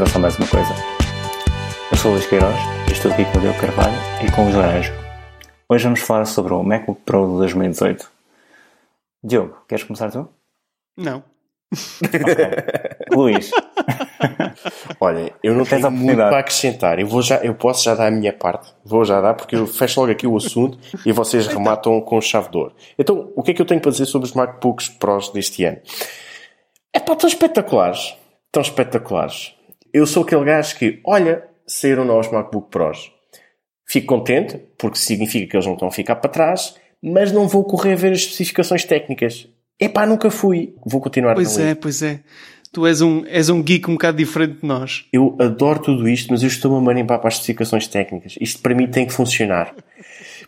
bem-vindos a mais uma coisa. Eu sou o Luís Queiroz e estou aqui com o Diogo Carvalho e com o Luís Laranjo. Hoje vamos falar sobre o MacBook Pro de 2018. Diogo, queres começar tu? Não. Ok. Luís, Olha, eu não tenho a muito para acrescentar. Eu, vou já, eu posso já dar a minha parte. Vou já dar, porque eu fecho logo aqui o assunto e vocês rematam com chave de ouro. Então, o que é que eu tenho para dizer sobre os MacBooks Pros deste ano? É pá, estão espetaculares. Estão espetaculares. Eu sou aquele gajo que, olha, saíram novos MacBook Pros. Fico contente, porque significa que eles não estão a ficar para trás, mas não vou correr a ver as especificações técnicas. Epá, nunca fui. Vou continuar Pois é, pois é. Tu és um, és um geek um bocado diferente de nós. Eu adoro tudo isto, mas eu estou-me a marimpar para as especificações técnicas. Isto para mim tem que funcionar.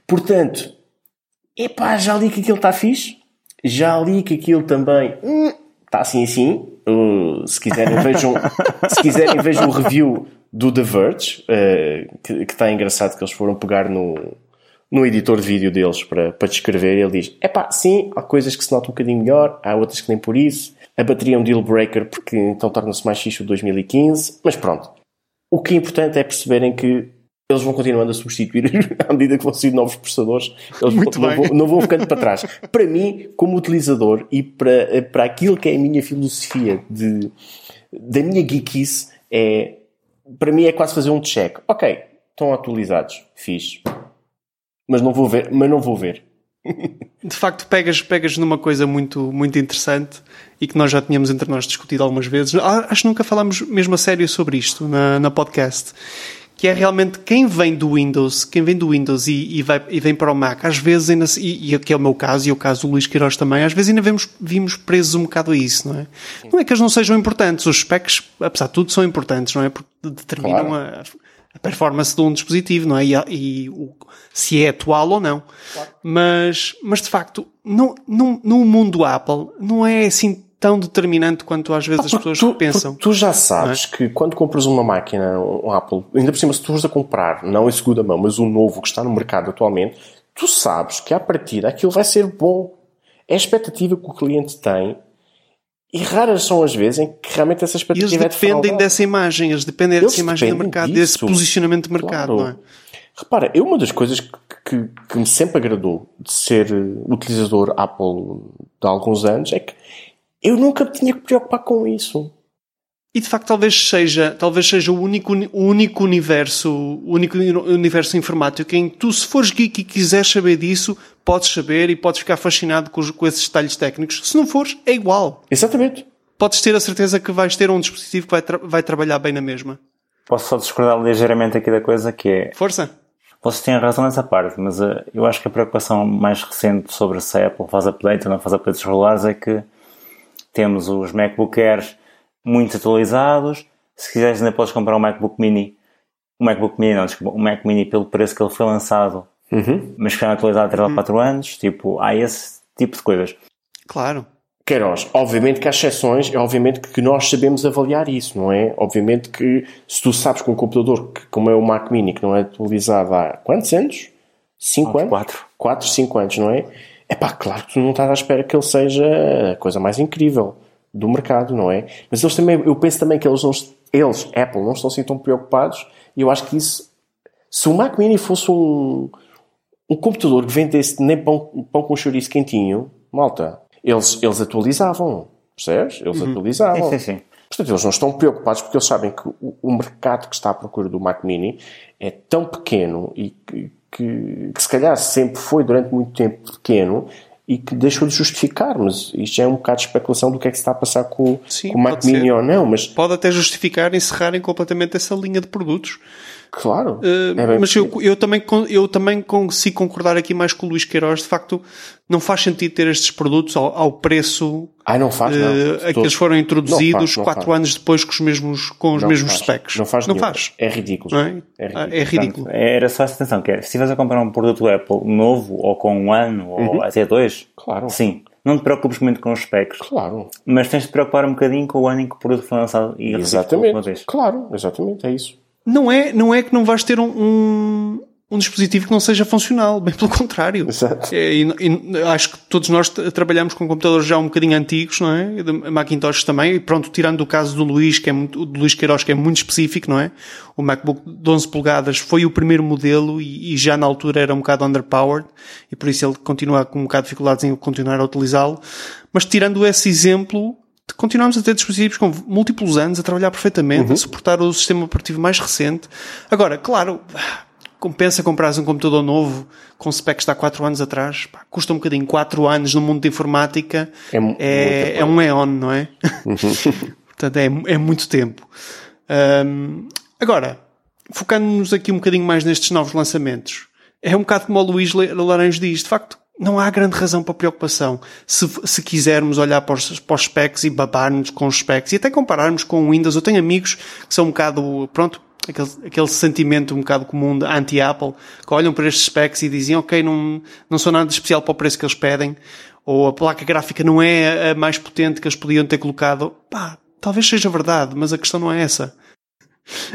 Portanto, epá, já li que aquilo está fixe. Já li que aquilo também hum, está assim assim. Uh, se quiserem vejam, se quiserem vejam o review do The Verge, uh, que, está engraçado que eles foram pegar no, no editor de vídeo deles para, para descrever. Ele diz: epá, sim, há coisas que se notam um bocadinho melhor, há outras que nem por isso. A bateria é um deal breaker porque então torna-se mais fixe o 2015, mas pronto. O que é importante é perceberem que eles vão continuando a substituir à medida que vão sair novos processadores. Eles Muito não, vão, não vão ficando para trás. Para mim, como utilizador e para, para aquilo que é a minha filosofia de, da minha geekice, é, para mim é quase fazer um check. Ok, estão atualizados, fixe. Mas não vou ver, mas não vou ver. De facto, pegas, pegas numa coisa muito, muito interessante e que nós já tínhamos entre nós discutido algumas vezes. Ah, Acho que nunca falámos mesmo a sério sobre isto na, na podcast. Que é realmente quem vem do Windows, quem vem do Windows e, e, vai, e vem para o Mac, às vezes ainda, e, e que é o meu caso e o caso do Luís Queiroz também, às vezes ainda vemos, vimos presos um bocado a isso, não é? Não é que eles não sejam importantes, os specs, apesar de tudo, são importantes, não é? Porque determinam Claro. a, a performance de um dispositivo, não é? E, e o- se é atual ou não. Mas, mas de facto, no, no mundo Apple, não é assim tão determinante quanto às vezes as pessoas tu, pensam. tu já sabes que quando compras uma máquina, um Apple, ainda por cima, se tu fores a comprar, não em segunda mão, mas o novo que está no mercado atualmente, tu sabes que à partida aquilo vai ser bom. É a expectativa que o cliente tem e raras são as vezes em que realmente essa E eles expectativa é dependem dessa imagem, eles dependem Eles dessa imagem do dependem mercado, disso. desse posicionamento de mercado, Claro. não é? Repara, eu uma das coisas que, que, que me sempre agradou de ser eh, utilizador Apple de alguns anos é que eu nunca me tinha que preocupar com isso. E de facto talvez seja, talvez seja o único, o único universo, o único uni- universo informático em que tu, se fores geek e quiseres saber disso, podes saber e podes ficar fascinado com, os- com esses detalhes técnicos. Se não fores, é igual. Exatamente. Podes ter a certeza que vais ter um dispositivo que vai, tra- vai trabalhar bem na mesma. posso só discordar ligeiramente aqui da coisa que é. Força! Vocês têm razão nessa parte, mas eh, eu acho que a preocupação mais recente sobre se a Apple faz update ou não faz updates regulares é que temos os MacBook Airs muito atualizados. Se quiseres, ainda podes comprar um MacBook Mini. Um MacBook Mini, não, desculpa, um Mac Mini pelo preço que ele foi lançado, mas que foi atualizado há 3 ou 4 anos. Tipo, há esse tipo de coisas. Claro. Queiroz, obviamente que há exceções, é obviamente que nós sabemos avaliar isso, não é? Obviamente que se tu sabes que um computador que, como é o Mac Mini, que não é atualizado há quantos anos? 5 anos? quatro. 4, 5 anos, não é? É pá, claro que tu não estás à espera que ele seja a coisa mais incrível do mercado, não é? Mas eles também, eu penso também que eles, não, eles Apple, não estão assim tão preocupados e eu acho que isso, se o Mac Mini fosse um, um computador que vendesse nem pão, pão com chouriço quentinho, malta, eles, eles atualizavam, percebes? Eles atualizavam. Sim, sim, sim. Portanto, eles não estão preocupados porque eles sabem que o, o mercado que está à procura do Mac Mini é tão pequeno e que, que, que se calhar sempre foi durante muito tempo pequeno e que deixou de justificar, mas isto já é um bocado de especulação do que é que se está a passar com, Sim, com o Mac Mini ou não, mas Pode até justificar encerrarem completamente essa linha de produtos. claro. Uh, é mas eu, eu também, eu também consigo concordar aqui mais com o Luís Queiroz. De facto, não faz sentido ter estes produtos ao, ao preço Ai, não faz, não. uh, De a que todo. eles foram introduzidos Não faz, não quatro faz. anos depois com os mesmos, com os Não mesmos faz. specs. Não faz Não nenhum. faz. É ridículo. Não é? É ridículo. Ah, é ridículo. Portanto, era só essa atenção, que é, se estiveres a comprar um produto Apple novo, ou com um ano, ou até dois, Claro. sim, não te preocupes muito com os specs, Claro. mas tens de te preocupar um bocadinho com o ano em que o produto foi lançado e Exatamente. vez. Claro, exatamente, é isso. Não é, não é que não vais ter um, um, um dispositivo que não seja funcional, bem pelo contrário. Exato. É, e, e acho que todos nós trabalhamos com computadores já um bocadinho antigos, não é? Macintosh também, e pronto, tirando o caso do Luís, que é muito, o do Luís Queiroz, que é muito específico, não é? O MacBook de 11 polegadas foi o primeiro modelo e, e já na altura era um bocado underpowered, e por isso ele continua com um bocado de dificuldades em continuar a utilizá-lo. Mas tirando esse exemplo, continuamos a ter dispositivos com múltiplos anos a trabalhar perfeitamente, uhum. a suportar o sistema operativo mais recente. Agora, claro, compensa comprar um computador novo com specs de há 4 anos atrás. Pá, custa um bocadinho. 4 anos no mundo de informática é, é, é um éon, não é? Uhum. Portanto, é, é muito tempo. Um, agora, focando-nos aqui um bocadinho mais nestes novos lançamentos, é um bocado como o Luís Laranjo diz. De facto, não há grande razão para preocupação. Se, se quisermos olhar para os, para os specs e babar-nos com os specs e até compararmos com o Windows, eu tenho amigos que são um bocado, pronto, aquele, aquele sentimento um bocado comum de anti-Apple, que olham para estes specs e dizem, ok, não, não sou nada de especial para o preço que eles pedem, ou a placa gráfica não é a mais potente que eles podiam ter colocado. Pá, talvez seja verdade, mas a questão não é essa.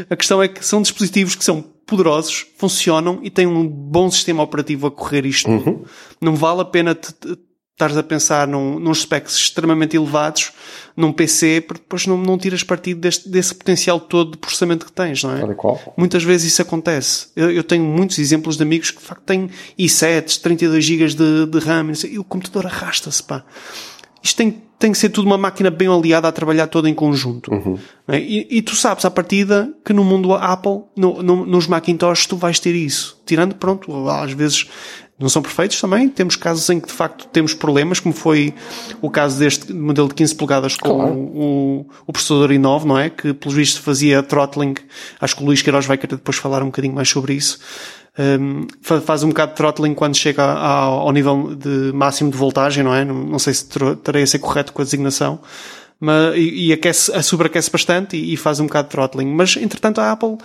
A questão é que são dispositivos que são poderosos, funcionam e têm um bom sistema operativo a correr isto uhum. Não vale a pena estares a pensar num, num specs extremamente elevados num PC, porque depois não, não tiras partido deste, desse potencial todo de processamento que tens, não é? Qual. Muitas vezes isso acontece. Eu, eu, tenho muitos exemplos de amigos que de facto têm i7, 32 GB de, de RAM, e o computador arrasta-se, pá. Isto tem, tem que ser tudo uma máquina bem aliada a trabalhar toda em conjunto. Uhum. É? E, e, tu sabes à partida que no mundo Apple, no, no, nos Macintosh, tu vais ter isso. Tirando, pronto, às vezes não são perfeitos também. Temos casos em que de facto temos problemas, como foi o caso deste modelo de 15 polegadas com claro. o, o, processador i9, não é? Que pelos vistos fazia throttling. Acho que o Luís Queiroz vai querer depois falar um bocadinho mais sobre isso. Um, faz um bocado de throttling quando chega ao, ao nível de máximo de voltagem, não é? Não, não sei se terei a ser correto com a designação. Mas, e, e aquece, sobreaquece bastante e, e faz um bocado de throttling. Mas, entretanto, a Apple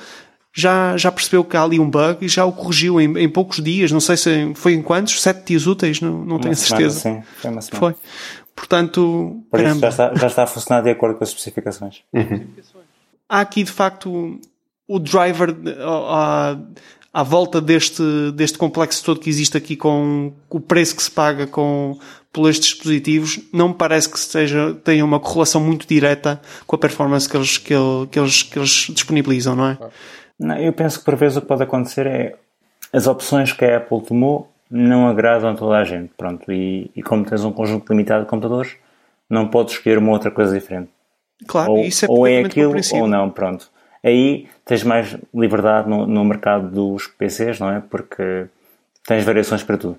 já, já percebeu que há ali um bug e já o corrigiu em, em poucos dias. Não sei se foi em quantos? Sete dias úteis? Não, não tenho semana, certeza. Sim, foi uma semana. Foi. Portanto, Por isso já está, já está a funcionar de acordo com as especificações. Uhum. Há aqui, de facto, o driver à, à volta deste, deste complexo todo que existe aqui com o preço que se paga com, por estes dispositivos, não me parece que seja, tenha uma correlação muito direta com a performance que eles, que, ele, que eles, que eles disponibilizam, não é? Não, eu penso que por vezes o que pode acontecer é as opções que a Apple tomou não agradam a toda a gente. Pronto, e, e como tens um conjunto limitado de computadores, não podes escolher uma outra coisa diferente. Claro, ou, isso é ou é aquilo ou não, pronto. Aí tens mais liberdade no, no mercado dos PCs, não é? Porque tens variações para tudo.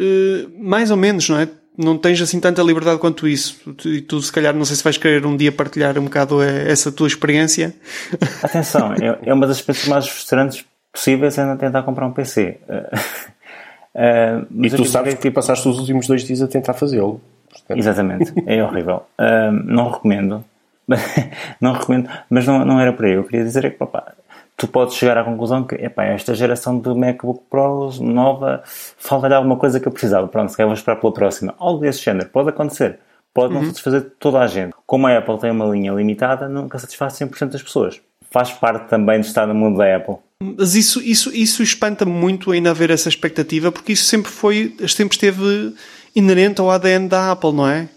Uh, mais ou menos, não é? Não tens assim tanta liberdade quanto isso. E tu, se calhar, não sei se vais querer um dia partilhar um bocado essa tua experiência. Atenção, é, é uma das experiências mais frustrantes possíveis é tentar comprar um PC. Uh, uh, e tu sabes que passaste os últimos dois dias a tentar fazê-lo. Exatamente, é horrível. Uh, não recomendo. não recomendo, mas não, não era para aí. Eu queria dizer é que, papá, tu podes chegar à conclusão que, epá, esta geração do MacBook Pro nova, falta-lhe alguma coisa que eu precisava. Pronto, se calhar vou esperar pela próxima. Algo desse género. Pode acontecer. Pode uhum. não satisfazer toda a gente. Como a Apple tem uma linha limitada, nunca satisfaz 100% das pessoas. Faz parte também de estar no mundo da Apple. Mas isso, isso, isso espanta-me muito ainda haver essa expectativa, porque isso sempre foi, sempre esteve inerente ao ADN da Apple, não é?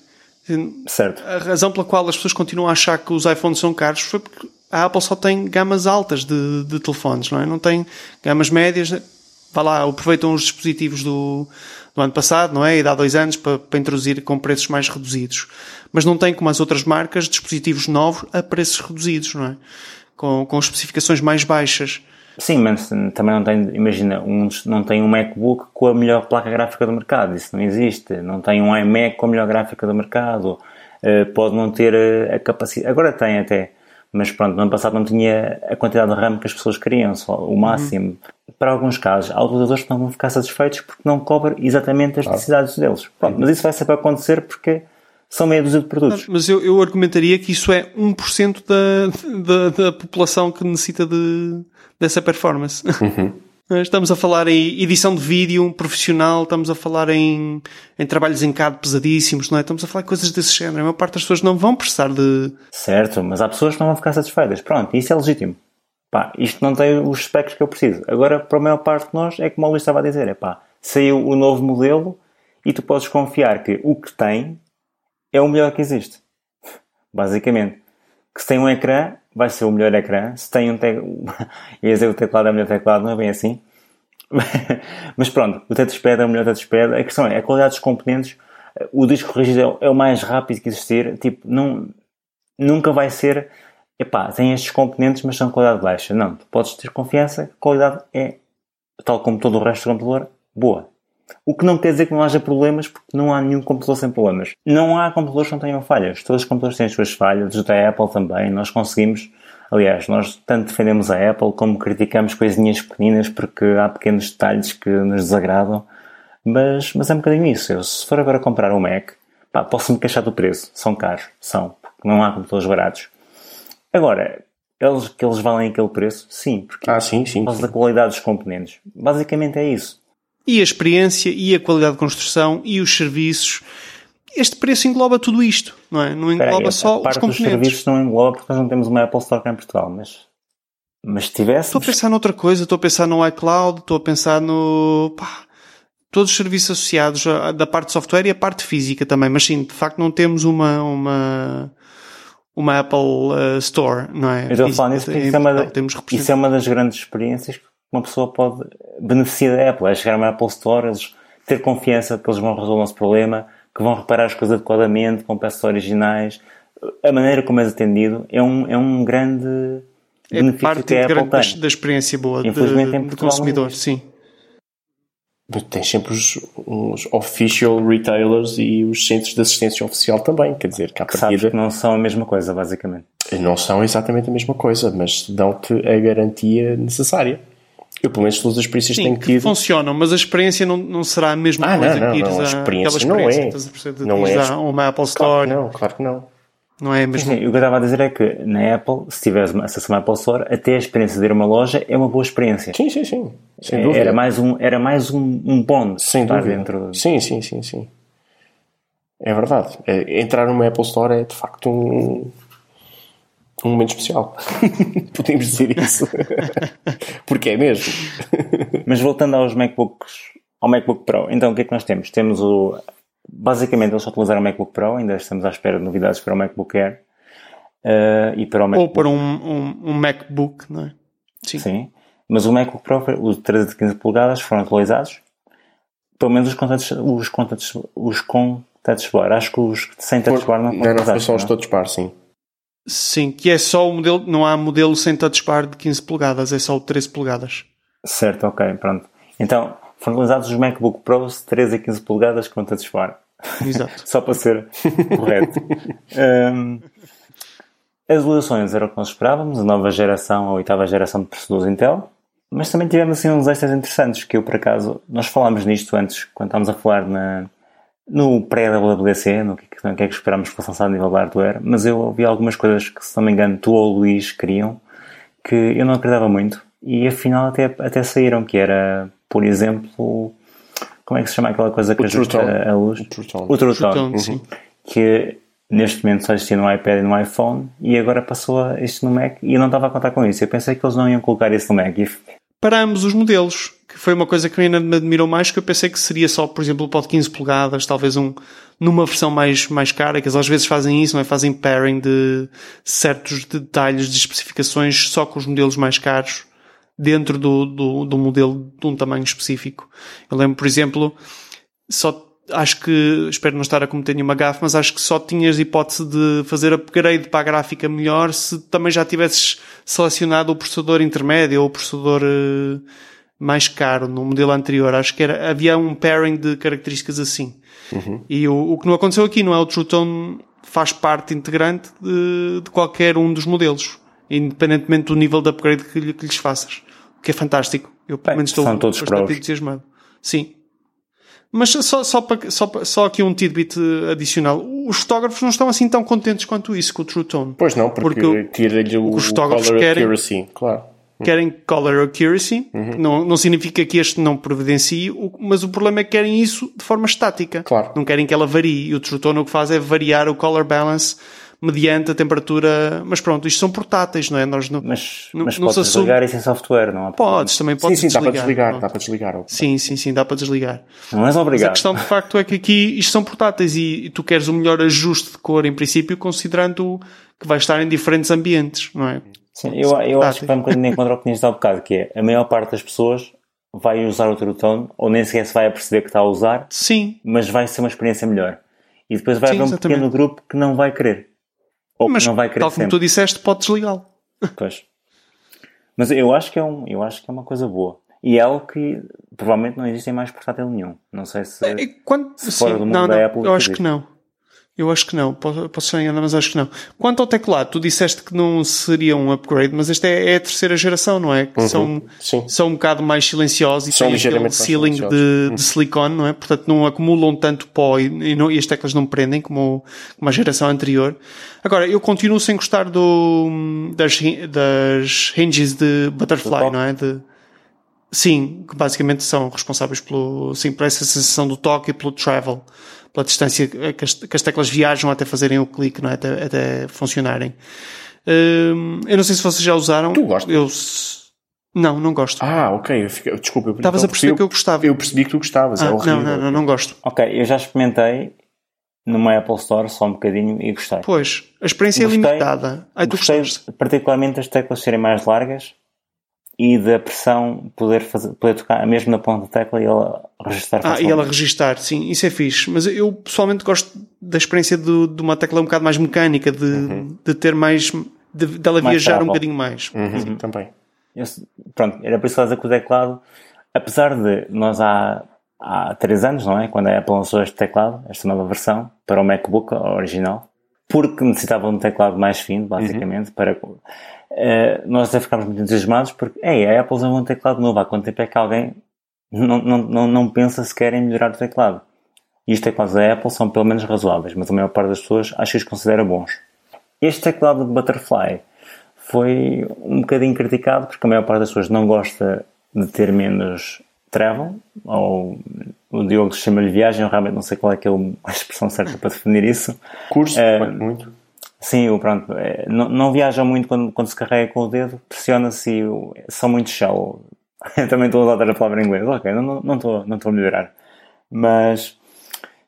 Certo. A razão pela qual as pessoas continuam a achar que os iPhones são caros foi porque a Apple só tem gamas altas de, de telefones, não é? Não tem gamas médias. Vá lá, aproveitam os dispositivos do, do ano passado, não é? E dá dois anos para, para introduzir com preços mais reduzidos. Mas não tem, como as outras marcas, dispositivos novos a preços reduzidos, não é? Com, com especificações mais baixas. Sim, mas também não tem, imagina, um, não tem um MacBook com a melhor placa gráfica do mercado, isso não existe. Não tem um iMac com a melhor gráfica do mercado, uh, pode não ter a capacidade. Agora tem até, mas pronto, no ano passado não tinha a quantidade de RAM que as pessoas queriam, só o máximo. Uhum. Para alguns casos, há utilizadores que não vão ficar satisfeitos porque não cobre exatamente as necessidades deles. Pronto, mas isso vai sempre acontecer porque são meia dúzia de produtos. Mas eu, eu argumentaria que isso é 1% da, da, da população que necessita de, dessa performance. Uhum. Estamos a falar em edição de vídeo profissional, estamos a falar em, em trabalhos em CAD pesadíssimos, não é? Estamos a falar de coisas desse género. A maior parte das pessoas não vão precisar de. Certo, mas há pessoas que não vão ficar satisfeitas. Pronto, isso é legítimo. pá, isto não tem os specs que eu preciso. Agora, para a maior parte de nós, é como o Luís estava a dizer, é pá, saiu o novo modelo e tu podes confiar que o que tem é o melhor que existe. Basicamente. Que se tem um ecrã, vai ser o melhor ecrã. Se tem um teclado, ia dizer o teclado é o melhor teclado, não é bem assim. Mas pronto, o touchpad é o melhor touchpad. A questão é, a qualidade dos componentes, o disco rígido é o mais rápido que existir. Tipo, não, nunca vai ser, epá, tem estes componentes, mas são de qualidade baixa. Não, tu podes ter confiança a qualidade é, tal como todo o resto do computador, boa. O que não quer dizer que não haja problemas, porque não há nenhum computador sem problemas. Não há computadores que não tenham falhas. Todos os computadores têm as suas falhas, os da Apple também. Nós conseguimos, aliás, nós tanto defendemos a Apple como criticamos coisinhas pequeninas porque há pequenos detalhes que nos desagradam. Mas, mas é um bocadinho isso. Eu, se for agora comprar um Mac, pá, posso-me queixar do preço. São caros. São. Porque não há computadores baratos. Agora, eles, que eles valem aquele preço? Sim. Porque Ah, sim, sim. por causa da qualidade dos componentes. Basicamente é isso. E a experiência, e a qualidade de construção, e os serviços. Este preço engloba tudo isto, não é? Não engloba só os componentes. serviços não engloba porque nós não temos uma Apple Store em Portugal, mas, mas se Estou a pensar noutra coisa, estou a pensar no iCloud, estou a pensar no. Pá, todos os serviços associados à- da parte de software e a parte física também, mas sim, de facto não temos uma. uma uma Apple eh, Store, não é? eu estou a falar nisso porque em isso é, uma, Temos isso é uma das grandes experiências que uma pessoa pode beneficiar da Apple, é chegar a uma Apple Store, eles ter confiança que eles vão resolver o nosso problema, que vão reparar as coisas adequadamente, com peças originais, a maneira como és atendido é um, é um grande É benefício parte que a Apple da, tem. da experiência boa de, Infelizmente, em de Portugal não consumidor, sim. Tens sempre os, os official retailers e os centros de assistência oficial também. Quer dizer, que à Que sabes partida que não são a mesma coisa, basicamente. não são exatamente a mesma coisa, mas dão-te a garantia necessária. Eu, pelo menos, todas as experiências Sim, tenho que tido. funcionam, mas a experiência não, não será a mesma Ah, não, coisa não, que ires não, a experiência aquela não é. experiência, estás a Não é. a uma Apple Claro Store, que não, claro que não. não é a mesma Sim, o que eu estava a dizer é que na Apple, se tiveres acesso a uma Apple Store, até a experiência de ir a uma loja é uma boa experiência. Sim, sim, sim. Sem É, dúvida. Era mais um, era mais um, um bónus Sem estar dúvida. dentro. Sim, sim, sim, sim. É verdade. É, Entrar numa Apple Store é de facto um, um momento especial. Podemos dizer isso. Porque é mesmo. Mas voltando aos MacBooks, ao MacBook Pro, então o que é que nós temos? Temos o. Basicamente, eles só utilizaram o MacBook Pro, ainda estamos à espera de novidades para o MacBook Air eh, e para o Ou MacBook. para um, um, um MacBook, não é? Sim. Sim. Mas o MacBook Pro, os 13 de 15 polegadas foram atualizados. Pelo menos os com touch, os touch, os com touch bar. Acho que os sem touch bar não foram Não, não, atualizados. só os todos par, sim. Sim, que é só o modelo, não há modelo sem touch bar de 15 polegadas, é só o de 13 polegadas. Certo, ok, pronto. Então, foram utilizados os MacBook Pros 13 a 15 polegadas com touch bar. Exato. Só para ser correto. Hum, as evoluções eram o que nós esperávamos, a nova geração, a oitava geração de processadores Intel, mas também tivemos assim uns extras interessantes que eu, por acaso, nós falámos nisto antes, quando estávamos a falar na, no pré-WWDC, no que, no que é que esperámos que fosse lançado a nível de hardware, mas eu ouvi algumas coisas que, se não me engano, tu ou o Luís queriam, que eu não acreditava muito, e afinal até, até saíram, que era, por exemplo, como é que se chama aquela coisa que O ajusta Tone. a luz? O sim. que neste momento só existia no iPad e no iPhone e agora passou a isto no Mac e eu não estava a contar com isso. Eu pensei que eles não iam colocar isso no Mac. E Para ambos os modelos, que foi uma coisa que ainda me admirou mais, que eu pensei que seria só, por exemplo, o pod 15 polegadas, talvez um, numa versão mais, mais cara, que às vezes fazem isso, não é? Fazem pairing de certos detalhes de especificações só com os modelos mais caros dentro do, do, do modelo de um tamanho específico. Eu lembro, por exemplo, só acho que, espero não estar a cometer nenhuma gafe, mas acho que só tinhas hipótese de fazer upgrade para a gráfica melhor se também já tivesses selecionado o processador intermédio ou o processador eh, mais caro no modelo anterior. Acho que era, havia um pairing de características assim. E o, o que não aconteceu aqui, não é? O True Tone faz parte integrante de, de qualquer um dos modelos, independentemente do nível de upgrade que, que lhes faças. O que é fantástico. Eu, pelo menos, estou são todos bastante entusiasmado. Sim. Mas só, só, para- só, só aqui um tidbit adicional. Os fotógrafos não estão assim tão contentes quanto isso com o True Tone. Pois não, porque, Porque tira-lhe o, os fotógrafos color querem- accuracy, claro. Querem color accuracy. Uhum. Não, não significa que este não providencie, mas o problema é que querem isso de forma estática. Claro. Não querem que ela varie. E o True Tone o que faz é variar o color balance mediante a temperatura. Mas pronto, isto são portáteis, não é? Nós não, Mas, não, mas não podes assume- desligar isso em software, não há Podes, também Sim, podes sim, dá para desligar. desligar. pronto. Dá para desligar. Sim, sim, sim, dá para desligar. Não és Mas a obrigado. questão de facto é que aqui isto são portáteis e, e tu queres o melhor ajuste de cor, em princípio, considerando que vai estar em diferentes ambientes, não é? Sim, eu, eu acho que vai um bocadinho de encontro ao que tinhas há bocado, que é a maior parte das pessoas vai usar o True Tone, ou nem sequer se vai aperceber que está a usar, Sim, mas vai ser uma experiência melhor. E depois vai Sim, haver um exatamente. pequeno grupo que não vai querer. Ou mas não vai querer tal como sempre. tu disseste, podes desligá-lo. Pois. Mas eu acho que é um, eu acho que é uma coisa boa. E é algo que provavelmente não existe em mais portátil nenhum. Não sei se. E quando- se sim, fora do mundo não, da não, Apple eu acho existe. que não. Eu acho que não. Posso, posso estar enganado, mas acho que não. Quanto ao teclado, tu disseste que não seria um upgrade, mas esta é, é a terceira geração, não é? Que são, Sim. são um bocado mais silenciosos e São têm aquele mais ceiling de, de silicone, não é? Portanto, não acumulam tanto pó e, e não- e as teclas não prendem como, como a geração anterior. Agora, eu continuo sem gostar do, das, das hinges de Butterfly, não é? De, Sim, que basicamente são responsáveis pelo, sim, por essa sensação do toque e pelo travel, pela distância que as, que as teclas viajam até fazerem o clique, não é? até, até funcionarem. Hum, eu não sei se vocês já usaram. Tu gostas? Eu, não, não gosto. Ah, ok. Desculpa. eu- Estavas então a perceber eu- que eu gostava. Eu percebi que tu gostavas. Ah, é horrível. não, não, não, não gosto. Ok, eu já experimentei numa Apple Store só um bocadinho e gostei. Pois, a experiência é Gostei. limitada. Ai, tu gostei gostaste? particularmente das teclas serem mais largas e da pressão poder, fazer, poder tocar mesmo na ponta da tecla e ela registrar Ah, e ela registar, sim, isso é fixe. Mas eu pessoalmente gosto da experiência do- de uma tecla um bocado mais mecânica, de, de ter mais. de, dela Mais viajar um travel. bocadinho mais. Uhum, Também. Eu- pronto, era por isso que eu dizer que o teclado, apesar de nós há, há 3 anos, não é? Quando a Apple lançou este teclado, esta nova versão, para o MacBook original, porque necessitava de um teclado mais fino, basicamente, para. eh, nós até ficámos muito entusiasmados porque, ei, a Apple usou um teclado novo, há quanto tempo é que alguém não, não, não, não pensa sequer em melhorar o teclado? E os teclados da Apple são pelo menos razoáveis, mas a maior parte das pessoas acha que os considera bons. Este teclado de Butterfly foi um bocadinho criticado porque a maior parte das pessoas não gosta de ter menos travel, ou o Diogo chama-lhe viagem, eu realmente não sei qual é que é a expressão certa para definir isso. Curso, quanto muito. Sim, pronto, é, não, não viaja muito quando, quando se carrega com o dedo, pressiona-se e são muito shallow. Eu também estou a usar a palavra em inglês, ok, não, não, não, estou, não estou a melhorar. Mas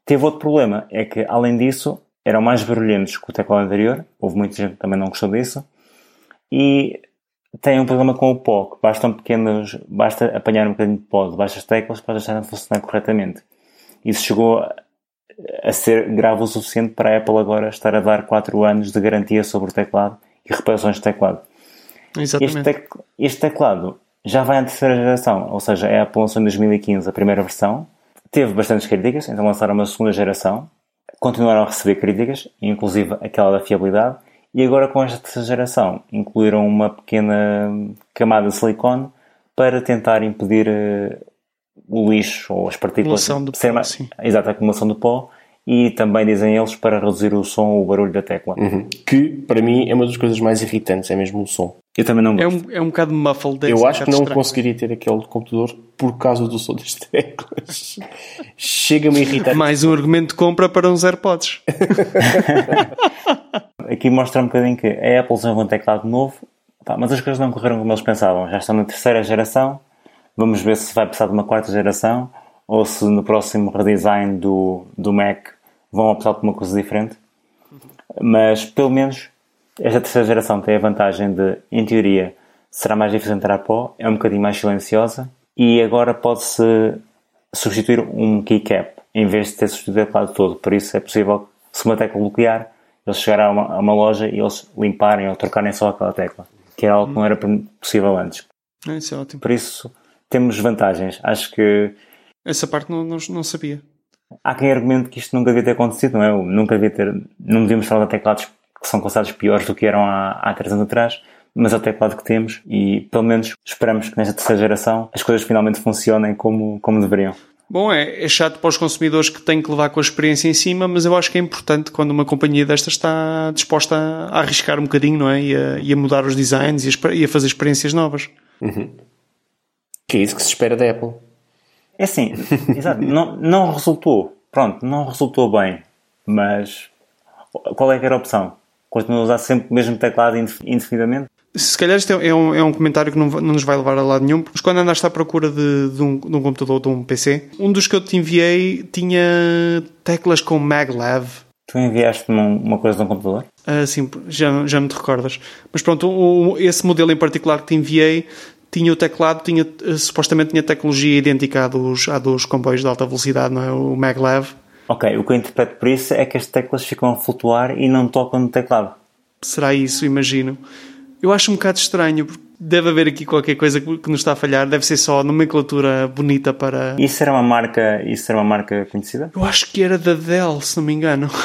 teve outro problema, é que além disso eram mais barulhentos que o teclado anterior, houve muita gente que também não gostou disso, e tem um problema com o pó, que bastam pequenos, basta apanhar um bocadinho de pó debaixo das teclas para deixarem de funcionar corretamente. Isso chegou a- a ser grave o suficiente para a Apple agora estar a dar 4 anos de garantia sobre o teclado e reparações de teclado. Este, Exatamente. tec- este teclado já vai à terceira geração, ou seja, a Apple lançou em 2015 a primeira versão, teve bastantes críticas, então lançaram uma segunda geração, continuaram a receber críticas, inclusive aquela da fiabilidade, e agora com esta terceira geração incluíram uma pequena camada de silicone para tentar impedir eh, o lixo ou as partículas Acumulação de ser pó, mais, sim. exato, a acumulação de pó e também dizem eles para reduzir o som ou o barulho da tecla. Uhum. Que, para mim, é uma das coisas mais irritantes, é mesmo o som. Eu também não É gosto. um, é um bocado muffled. Eu um acho que não estranho. conseguiria ter aquele computador por causa do som das teclas. Chega-me a irritar. Mais um argumento de compra para uns AirPods. Aqui mostra um bocadinho que a Apple desenvolveu um teclado novo, mas as coisas não correram como eles pensavam. Já estão na terceira geração, vamos ver se vai precisar de uma quarta geração ou se no próximo redesign do, do Mac vão optar por uma coisa diferente. Mas pelo menos esta terceira geração tem a vantagem de, em teoria, será mais difícil entrar pó, é um bocadinho mais silenciosa e agora pode-se substituir um keycap em vez de ter substituído o teclado todo. Por isso é possível, se uma tecla bloquear, eles chegarem a uma, a uma loja e eles limparem ou trocarem só aquela tecla, que era algo que não era possível antes. Ah, Isso é ótimo. Por isso temos vantagens. Acho que Essa parte não, não, não sabia. há quem argumente que isto nunca devia ter acontecido, não é? Nunca devia ter, não devíamos falar de teclados que são considerados piores do que eram há, há 3 anos atrás, mas é o teclado que temos e pelo menos esperamos que nesta terceira geração as coisas finalmente funcionem como, como deveriam. Bom, é, é chato para os consumidores que têm que levar com a experiência em cima, mas eu acho que é importante quando uma companhia destas está disposta a, a arriscar um bocadinho, não é? E a, e a mudar os designs e a, e a fazer experiências novas. Que é isso que se espera da Apple. É assim, exato, não, não resultou, pronto, não resultou bem, mas qual é que era a opção? Continua a usar sempre o mesmo teclado indefinidamente? Se calhar isto é, é um, é um comentário que não, não, nos vai levar a lado nenhum, mas quando andaste à procura de, de, um, de um computador ou de um PC, um dos que eu te enviei tinha teclas com maglev. Tu enviaste-me uma coisa de um computador? Ah, sim, já, já não te recordas. Mas pronto, o, esse modelo em particular que te enviei tinha o teclado, tinha, supostamente tinha tecnologia idêntica à dos, à dos comboios de alta velocidade, não é? O maglev. Ok, o que eu interpreto por isso é que as teclas ficam a flutuar e não tocam no teclado. Será isso, imagino. Eu acho um bocado estranho, porque deve haver aqui qualquer coisa que nos está a falhar, deve ser só nomenclatura bonita para. Isso era uma marca, isso era uma marca conhecida? Eu acho que era da Dell, se não me engano.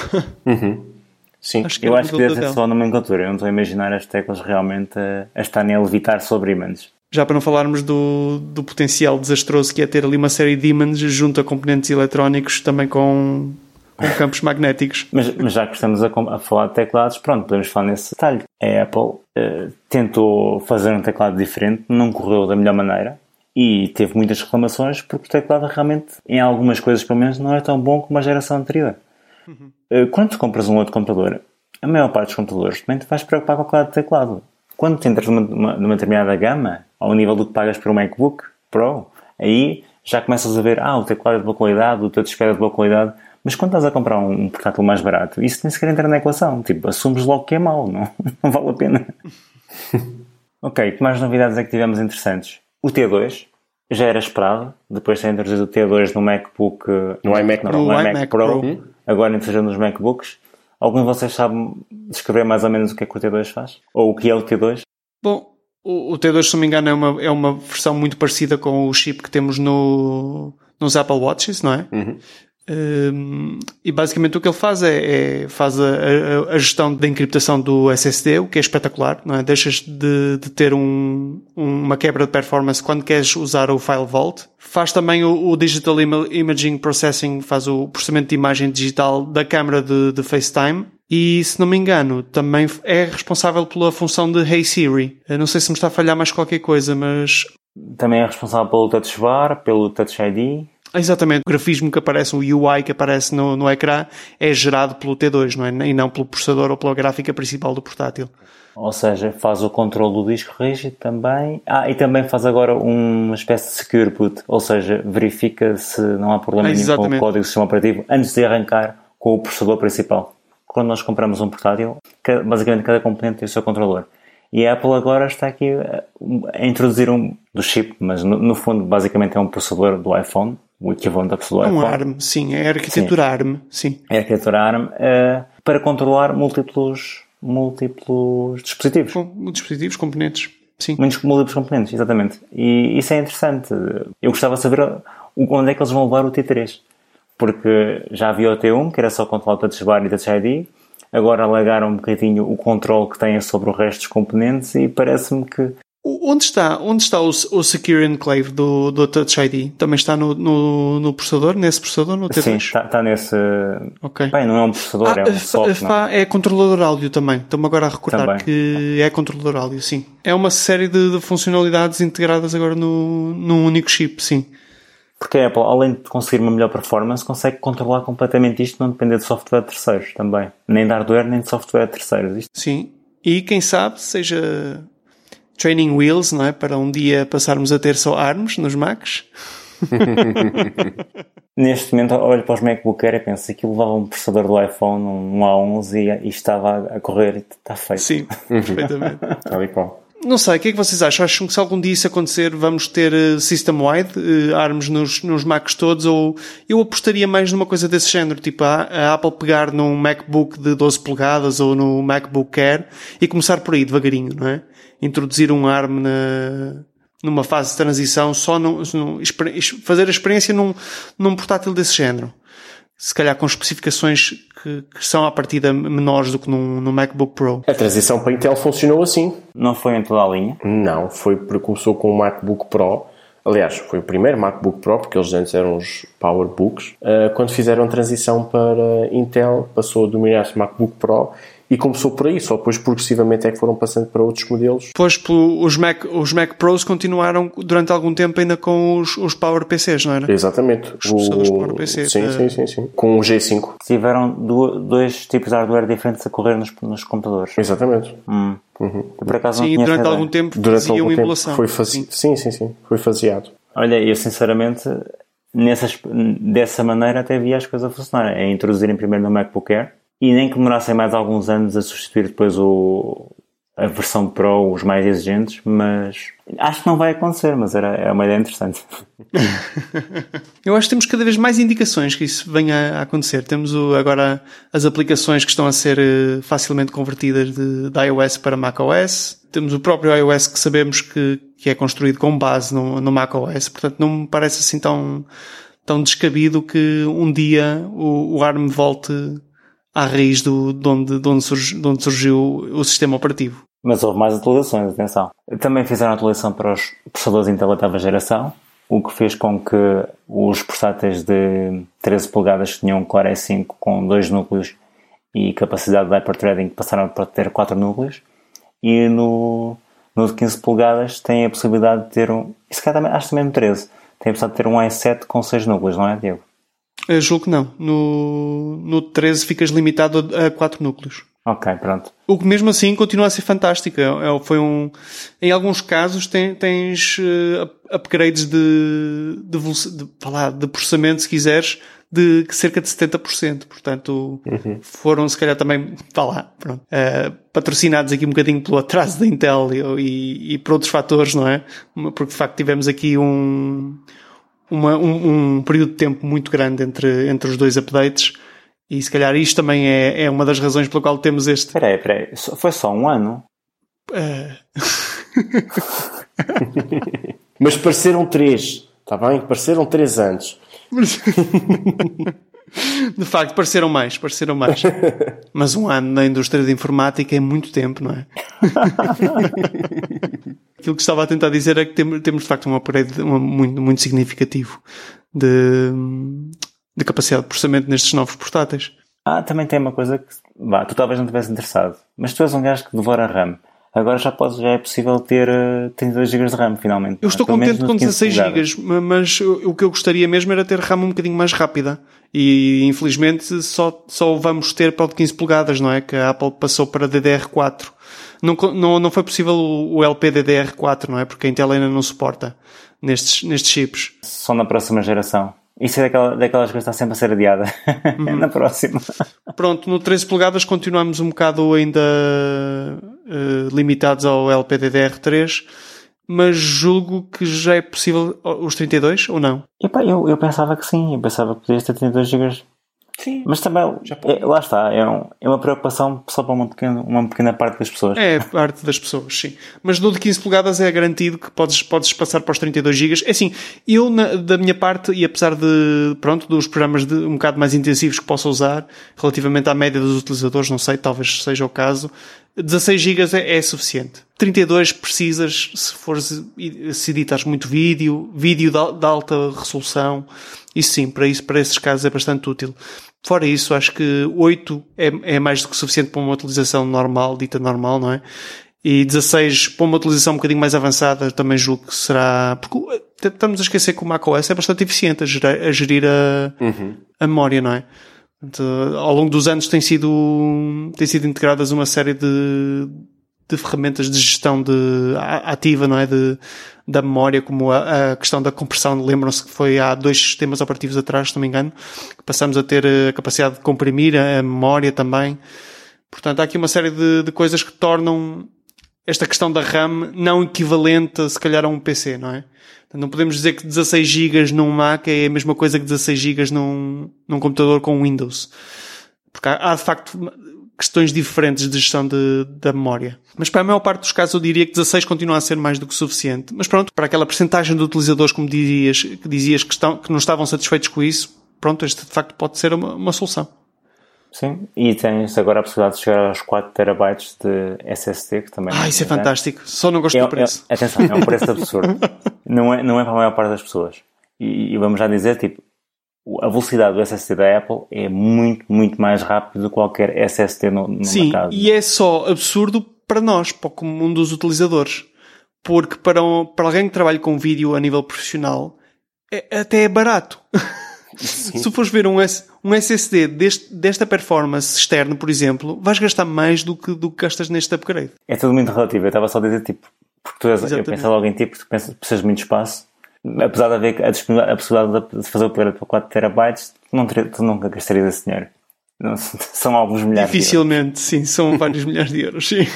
Uhum. Sim, acho eu acho que deve ser só nomenclatura. Eu não estou a imaginar as teclas realmente a, a estarem a levitar sobre ímãs. Já para não falarmos do, do potencial desastroso que é ter ali uma série de ímãs junto a componentes eletrónicos também com com campos magnéticos. Mas, mas, já que estamos a, a, falar de teclados, pronto, podemos falar nesse detalhe. A Apple uh, tentou fazer um teclado diferente, não correu da melhor maneira e teve muitas reclamações porque o teclado realmente, em algumas coisas pelo menos, não é tão bom como a geração anterior. Uhum. Uh, quando compras um outro computador, a maior parte dos computadores também te vais preocupar com a qualidade do teclado. Quando tu entras numa, numa, numa determinada gama, ao nível do que pagas por um MacBook Pro, aí já começas a ver, ah, o teclado é de boa qualidade, o touchpad é de boa qualidade, mas quando estás a comprar um portátil mais barato, isso nem sequer entra na equação. Tipo, assumes logo que é mau, não, não vale a pena. ok, que mais novidades é que tivemos interessantes? O T2 já era esperado, depois de ter introduzido o T2 no MacBook... No iMac, não, no, no iMac, Pro, Pro. agora introduzido nos MacBooks. Algum de vocês sabe descrever mais ou menos o que é que o T2 faz? Ou o que é o T2? Bom, o, T2, se não me engano, é uma, é uma versão muito parecida com o chip que temos no, nos Apple Watches, não é? Uhum. Um, e basicamente o que ele faz é, é faz a, a, a, gestão da encriptação do SSD, o que é espetacular, não é? Deixas de, de ter um, uma quebra de performance quando queres usar o File Vault. Faz também o, o Digital Imaging Processing, faz o processamento de imagem digital da câmera de, de FaceTime. E, se não me engano, também é responsável pela função de Hey Siri. Eu não sei se me está a falhar mais qualquer coisa, mas... Também é responsável pelo Touch Bar, pelo Touch ID Exatamente, o grafismo que aparece, o UI que aparece no, no ecrã é gerado pelo T2, não é? E não pelo processador ou pela gráfica principal do portátil. Ou seja, faz o controle do disco rígido também. Ah, e também faz agora uma espécie de secure boot, ou seja, verifica se não há problema ah, nenhum com o código do sistema operativo antes de arrancar com o processador principal. Quando nós compramos um portátil, basicamente cada componente tem o seu controlador. E a Apple agora está aqui a introduzir um do chip, mas no, no fundo basicamente é um processador do iPhone, o equivalente da pessoa. É um ARM, sim, é a arquitetura sim. ARM, sim. É a arquitetura ARM uh, para controlar múltiplos, múltiplos dispositivos. Com, dispositivos, componentes, sim. Muitos múltiplos componentes, exatamente. E isso é interessante. Eu gostava de saber onde é que eles vão levar o T3. Porque já havia o T1, que era só controlar o Touch Bar e Touch ID. Agora alargaram um bocadinho o controle que têm sobre o resto dos componentes e parece-me que Onde está, onde está o, o Secure Enclave do, do Touch ID? Também está no, no, no processador? Nesse processador? No T2? Sim, está, está nesse. Ok. Bem, não é um processador, ah, é um software. É controlador áudio também. Estou-me agora a recordar também. que é controlador áudio, sim. É uma série de, de funcionalidades integradas agora no, num único chip, sim. Porque a Apple, além de conseguir uma melhor performance, consegue controlar completamente isto, não depender de software de terceiros também. Nem de hardware, nem de software de terceiros. Isto. Sim. E quem sabe seja training wheels, não é? Para um dia passarmos a ter só ARMS nos Macs. Neste momento olho para os MacBook Air e penso que levava um processador do iPhone, um A11 e, e estava a correr e está feito. Sim, perfeitamente. Tal e qual. Não sei, o que é que vocês acham? Acham que se algum dia isso acontecer vamos ter uh, system-wide, uh, nos, nos Macs todos, ou eu apostaria mais numa coisa desse género, tipo a, a, Apple pegar num MacBook de 12 polegadas ou no MacBook Air e começar por aí devagarinho, não é? introduzir um ARM na, numa fase de transição, só no, no, fazer a experiência num, num portátil desse género. Se calhar com especificações que, que são à partida menores do que num, no MacBook Pro. A transição para Intel funcionou assim. Não foi em toda a linha? Não, foi porque começou com o MacBook Pro. Aliás, foi o primeiro MacBook Pro, porque eles antes eram os PowerBooks. Uh, quando fizeram a transição para Intel, passou a dominar-se MacBook Pro e começou por aí, só depois progressivamente é que foram passando para outros modelos. Pois os Mac, os Mac Pros continuaram durante algum tempo ainda com os, os Power PCs, não era? Exatamente. Os processadores Power PC. Sim, de- sim, sim, sim. Com o G5. Tiveram dois tipos de hardware diferentes a correr nos, nos computadores. Exatamente. Hum. Eu, por acaso não Sim, tinha essa durante ideia. algum tempo Durante faziam algum tempo emulação. foi faze... sim, sim, sim. Foi faseado. Olha, eu sinceramente, nessas, dessa maneira até vi as coisas a funcionar. É introduzirem primeiro no MacBook Air e nem que demorassem mais alguns anos a substituir depois o, a versão Pro, os mais exigentes, mas acho que não vai acontecer, mas era, é uma ideia interessante. Eu acho que temos cada vez mais indicações que isso venha a acontecer. Temos o- agora as aplicações que estão a ser eh, facilmente convertidas de, de iOS para macOS. Temos o próprio iOS que sabemos que, que é construído com base no, no macOS. Portanto, não me parece assim tão, tão descabido que um dia o, o ARM volte à raiz do, de, onde, de, onde surgi- de onde surgiu o sistema operativo. Mas houve mais atualizações, atenção. Também fizeram atualização para os processadores Intel oitava geração, o que fez com que os portáteis de 13 polegadas que tinham um Core i5 com dois núcleos e capacidade de hyperthreading passaram para ter quatro núcleos. E no, no de 15 polegadas tem a possibilidade de ter um... Isso cá também, acho também no 13. Tem a possibilidade de ter um i7 com seis núcleos, não é, Diego? Eu julgo que não. No, no 13 ficas limitado a, a 4 núcleos. Ok, pronto. O que mesmo assim continua a ser fantástico. É, é- foi um, em alguns casos tem- tens eh, up- upgrades de, de, de, lá, de processamento, se quiseres, de cerca de 70%. Portanto, foram se calhar também, vá lá, pronto, eh, patrocinados aqui um bocadinho pelo atraso da Intel e, e, e por outros fatores, não é? Porque de facto tivemos aqui um, uma- um, um período de tempo muito grande entre, entre os dois updates. E se calhar isto também é, é uma das razões pela qual temos este. Espera aí, espera aí. Só- Foi só um ano? eh, Mas pareceram três, está bem? Pareceram três anos. de facto, pareceram mais, pareceram mais. Mas um ano na indústria de informática é muito tempo, não é? Aquilo que estava a tentar dizer é que temos, temos de facto um upgrade uma- muito, muito significativo de, de capacidade de processamento nestes novos portáteis. Ah, também tem uma coisa que. Vá, tu talvez não estivesse interessado. Mas tu és um gajo que devora RAM. Agora já, podes, já é possível ter eh, 32 GB de RAM, finalmente. Eu estou Pelo menos contente com nos 15 16 polegadas. GB, mas o o que eu gostaria mesmo era ter RAM um bocadinho mais rápida. E infelizmente só, só vamos ter para o de 15 polegadas, não é? Que a Apple passou para DDR4. Não, não, não foi possível o, o LP DDR4, não é? Porque a Intel ainda não suporta nestes, nestes chips. Só na próxima geração. Isso é daquela, daquelas coisas que está sempre a ser adiada. Uhum. na próxima. Pronto, no 13 polegadas continuamos um bocado ainda eh, limitados ao LPDDR3, mas julgo que já é possível os 32 ou não? Epá, eu, eu pensava que sim. Eu pensava que podias ter 32 GB. Sim. Mas também, é, lá está. É, um- é uma preocupação só para uma pequena, uma pequena parte das pessoas. É parte das pessoas, sim. Mas no de 15 polegadas é garantido que podes, podes passar para os 32 GB. É assim, eu na- da minha parte, e apesar de, pronto, dos programas de, um bocado mais intensivos que possa usar, relativamente à média dos utilizadores, não sei, talvez seja o caso, 16 GB é, é suficiente. 32 precisas se fores, se editares muito vídeo, vídeo de, de alta resolução, isso sim, para isso, para esses casos é bastante útil. Fora isso, acho que 8 é, é mais do que suficiente para uma utilização normal, dita normal, não é? E 16 para uma utilização um bocadinho mais avançada também julgo que será. Porque uh, estamos a esquecer que o macOS é bastante eficiente a gerir a, gerir a, a memória, não é? Portanto, ao longo dos anos tem sido, tem sido integradas uma série de, de ferramentas de gestão de, ativa, não é? De, da memória, como a, a questão da compressão. Lembram-se que foi há dois sistemas operativos atrás, se não me engano, que passamos a ter eh, a capacidade de comprimir a, memória também. Portanto, há aqui uma série de, de coisas que tornam esta questão da RAM não equivalente, se calhar, a um PC, não é? Não podemos dizer que 16 GB num Mac é a mesma coisa que 16 GB num, num computador com Windows. Porque há, há, de facto questões diferentes de gestão de, da memória. Mas para a maior parte dos casos eu diria que 16 continua a ser mais do que suficiente. Mas pronto, para aquela percentagem de utilizadores, como dizias, que dizias que, estão, que não estavam satisfeitos com isso, pronto, este de facto pode ser uma, uma solução. Sim. E tens agora a possibilidade de chegar aos 4 terabytes de SSD, que também Ah, isso é fantástico. Só não gosto É, do preço. é- atenção, é um preço absurdo. não, é, não é para a maior parte das pessoas. E, e vamos já dizer, tipo, a velocidade do SSD da Apple é muito, muito mais rápida do que qualquer SSD no, no Sim, mercado. e é só absurdo para nós, para o comum dos utilizadores. Porque para, um- para alguém que trabalha com vídeo a nível profissional, é- até é barato. Se fores ver um, S- um SSD deste- desta performance externo, por exemplo, vais gastar mais do que, do que gastas neste upgrade. É tudo muito relativo. Eu estava só a dizer, tipo, porque tu és, eu Exatamente. penso logo em ti, porque tu pensas, precisas de muito espaço. Apesar de haver a, a possibilidade de fazer o upgrade para 4 terabytes, tu, não teria, tu nunca gastarias esse dinheiro. Não, são alguns milhares. Dificilmente, sim, são vários milhares de euros. Sim.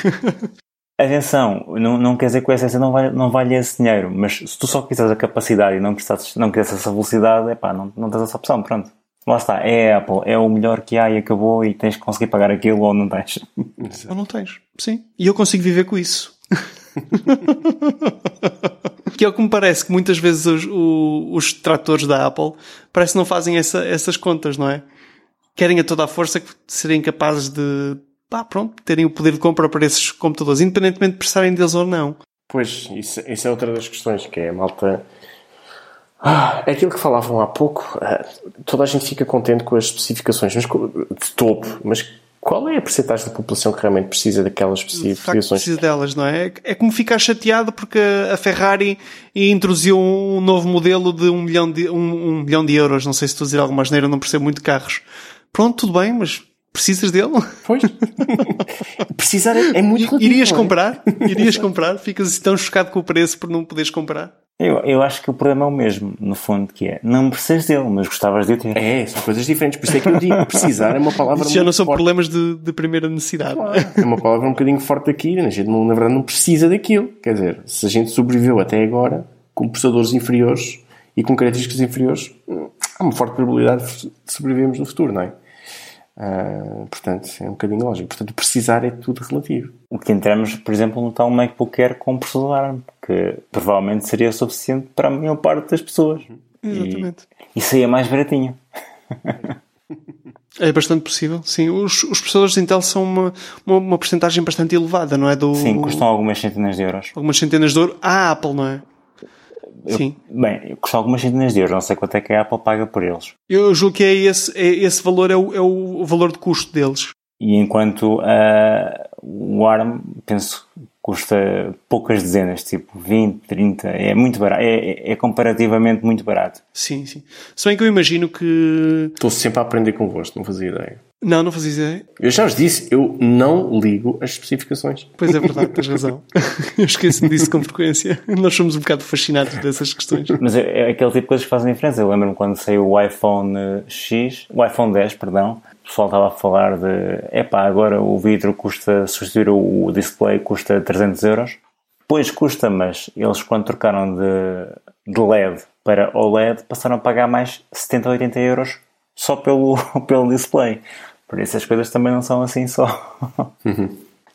Atenção, não, não quer dizer que o SSD não vale, não vale esse dinheiro, mas se tu só quiseres a capacidade e não quiseres, não quiseres essa velocidade, epá, não, não tens essa opção, pronto. Lá está, é a Apple, é o melhor que há e acabou e tens que conseguir pagar aquilo ou não tens. Ou não tens. Sim. E eu consigo viver com isso. que é o que me parece que muitas vezes os, os tratores da Apple parece que não fazem essa- essas contas, não é? Querem a toda a força que serem capazes de, pá, pronto, terem o poder de compra para esses computadores, independentemente de precisarem deles ou não. Pois, isso, isso é outra das questões, que é a malta. Ah, é aquilo que falavam há pouco. ah, toda a gente fica contente com as especificações mas de topo, mas qual é a percentagem da população que realmente precisa daquelas especificações? precisa delas, não é? É como ficar chateado porque a Ferrari introduziu um novo modelo de um milhão de, um, um milhão de euros. Não sei se estou a dizer alguma asneira, não percebo muito de carros. Pronto, tudo bem, mas precisas dele? Pois. Precisar é, é muito relativo. Irias é? comprar? Irias comprar? Ficas assim tão chocado com o preço por não poderes comprar? Eu, eu acho que o problema é o mesmo, no fundo, que é, não precisas dele, mas gostavas de o ter. É, são coisas diferentes. Por isso é que eu digo precisar é uma palavra Isso já não são forte. problemas de, de primeira necessidade. É uma palavra um bocadinho forte aqui. A gente, não- na verdade, não precisa daquilo. Quer dizer, se a gente sobreviveu até agora com processadores inferiores e com características inferiores, hum, há uma forte probabilidade de sobrevivermos no futuro, não é? Ah, portanto, é um bocadinho lógico. Portanto, precisar é tudo relativo. O que entramos, por exemplo, no tal MacBook Air com processador ARM, que provavelmente seria suficiente para a maior parte das pessoas. Exatamente. E, e saía mais baratinho. É bastante possível, sim. Os, os processadores de Intel são uma, uma, uma porcentagem bastante elevada, não é? Do, Sim, custam algumas centenas de euros. algumas centenas de euros. À Apple, não é? Sim. Bem, custam algumas centenas de euros, não sei quanto é que a Apple paga por eles. Eu julgo que é esse, é esse valor é o, é o valor de custo deles. E enquanto ah, o ARM, penso, custa poucas dezenas, tipo 20, 30, é muito barato, é, é- é comparativamente muito barato. Sim, sim. Se bem que eu imagino que. Estou sempre a aprender convosco, não fazia ideia. Não, não fazia ideia. Eu já vos disse, eu não ligo as especificações. Pois é verdade, tens razão. Eu esqueço-me disso com frequência. Nós somos um bocado fascinados dessas questões. Mas é, é aquele tipo de coisas que fazem diferença. Eu lembro-me quando saiu o iPhone X, o iPhone 10, perdão, o pessoal estava a falar de epá, agora o vidro custa, substituir o display custa 300 euros. Pois custa, mas eles quando trocaram de, de LED para OLED passaram a pagar mais 70 ou 80 euros só pelo, pelo display. Por isso as coisas também não são assim só.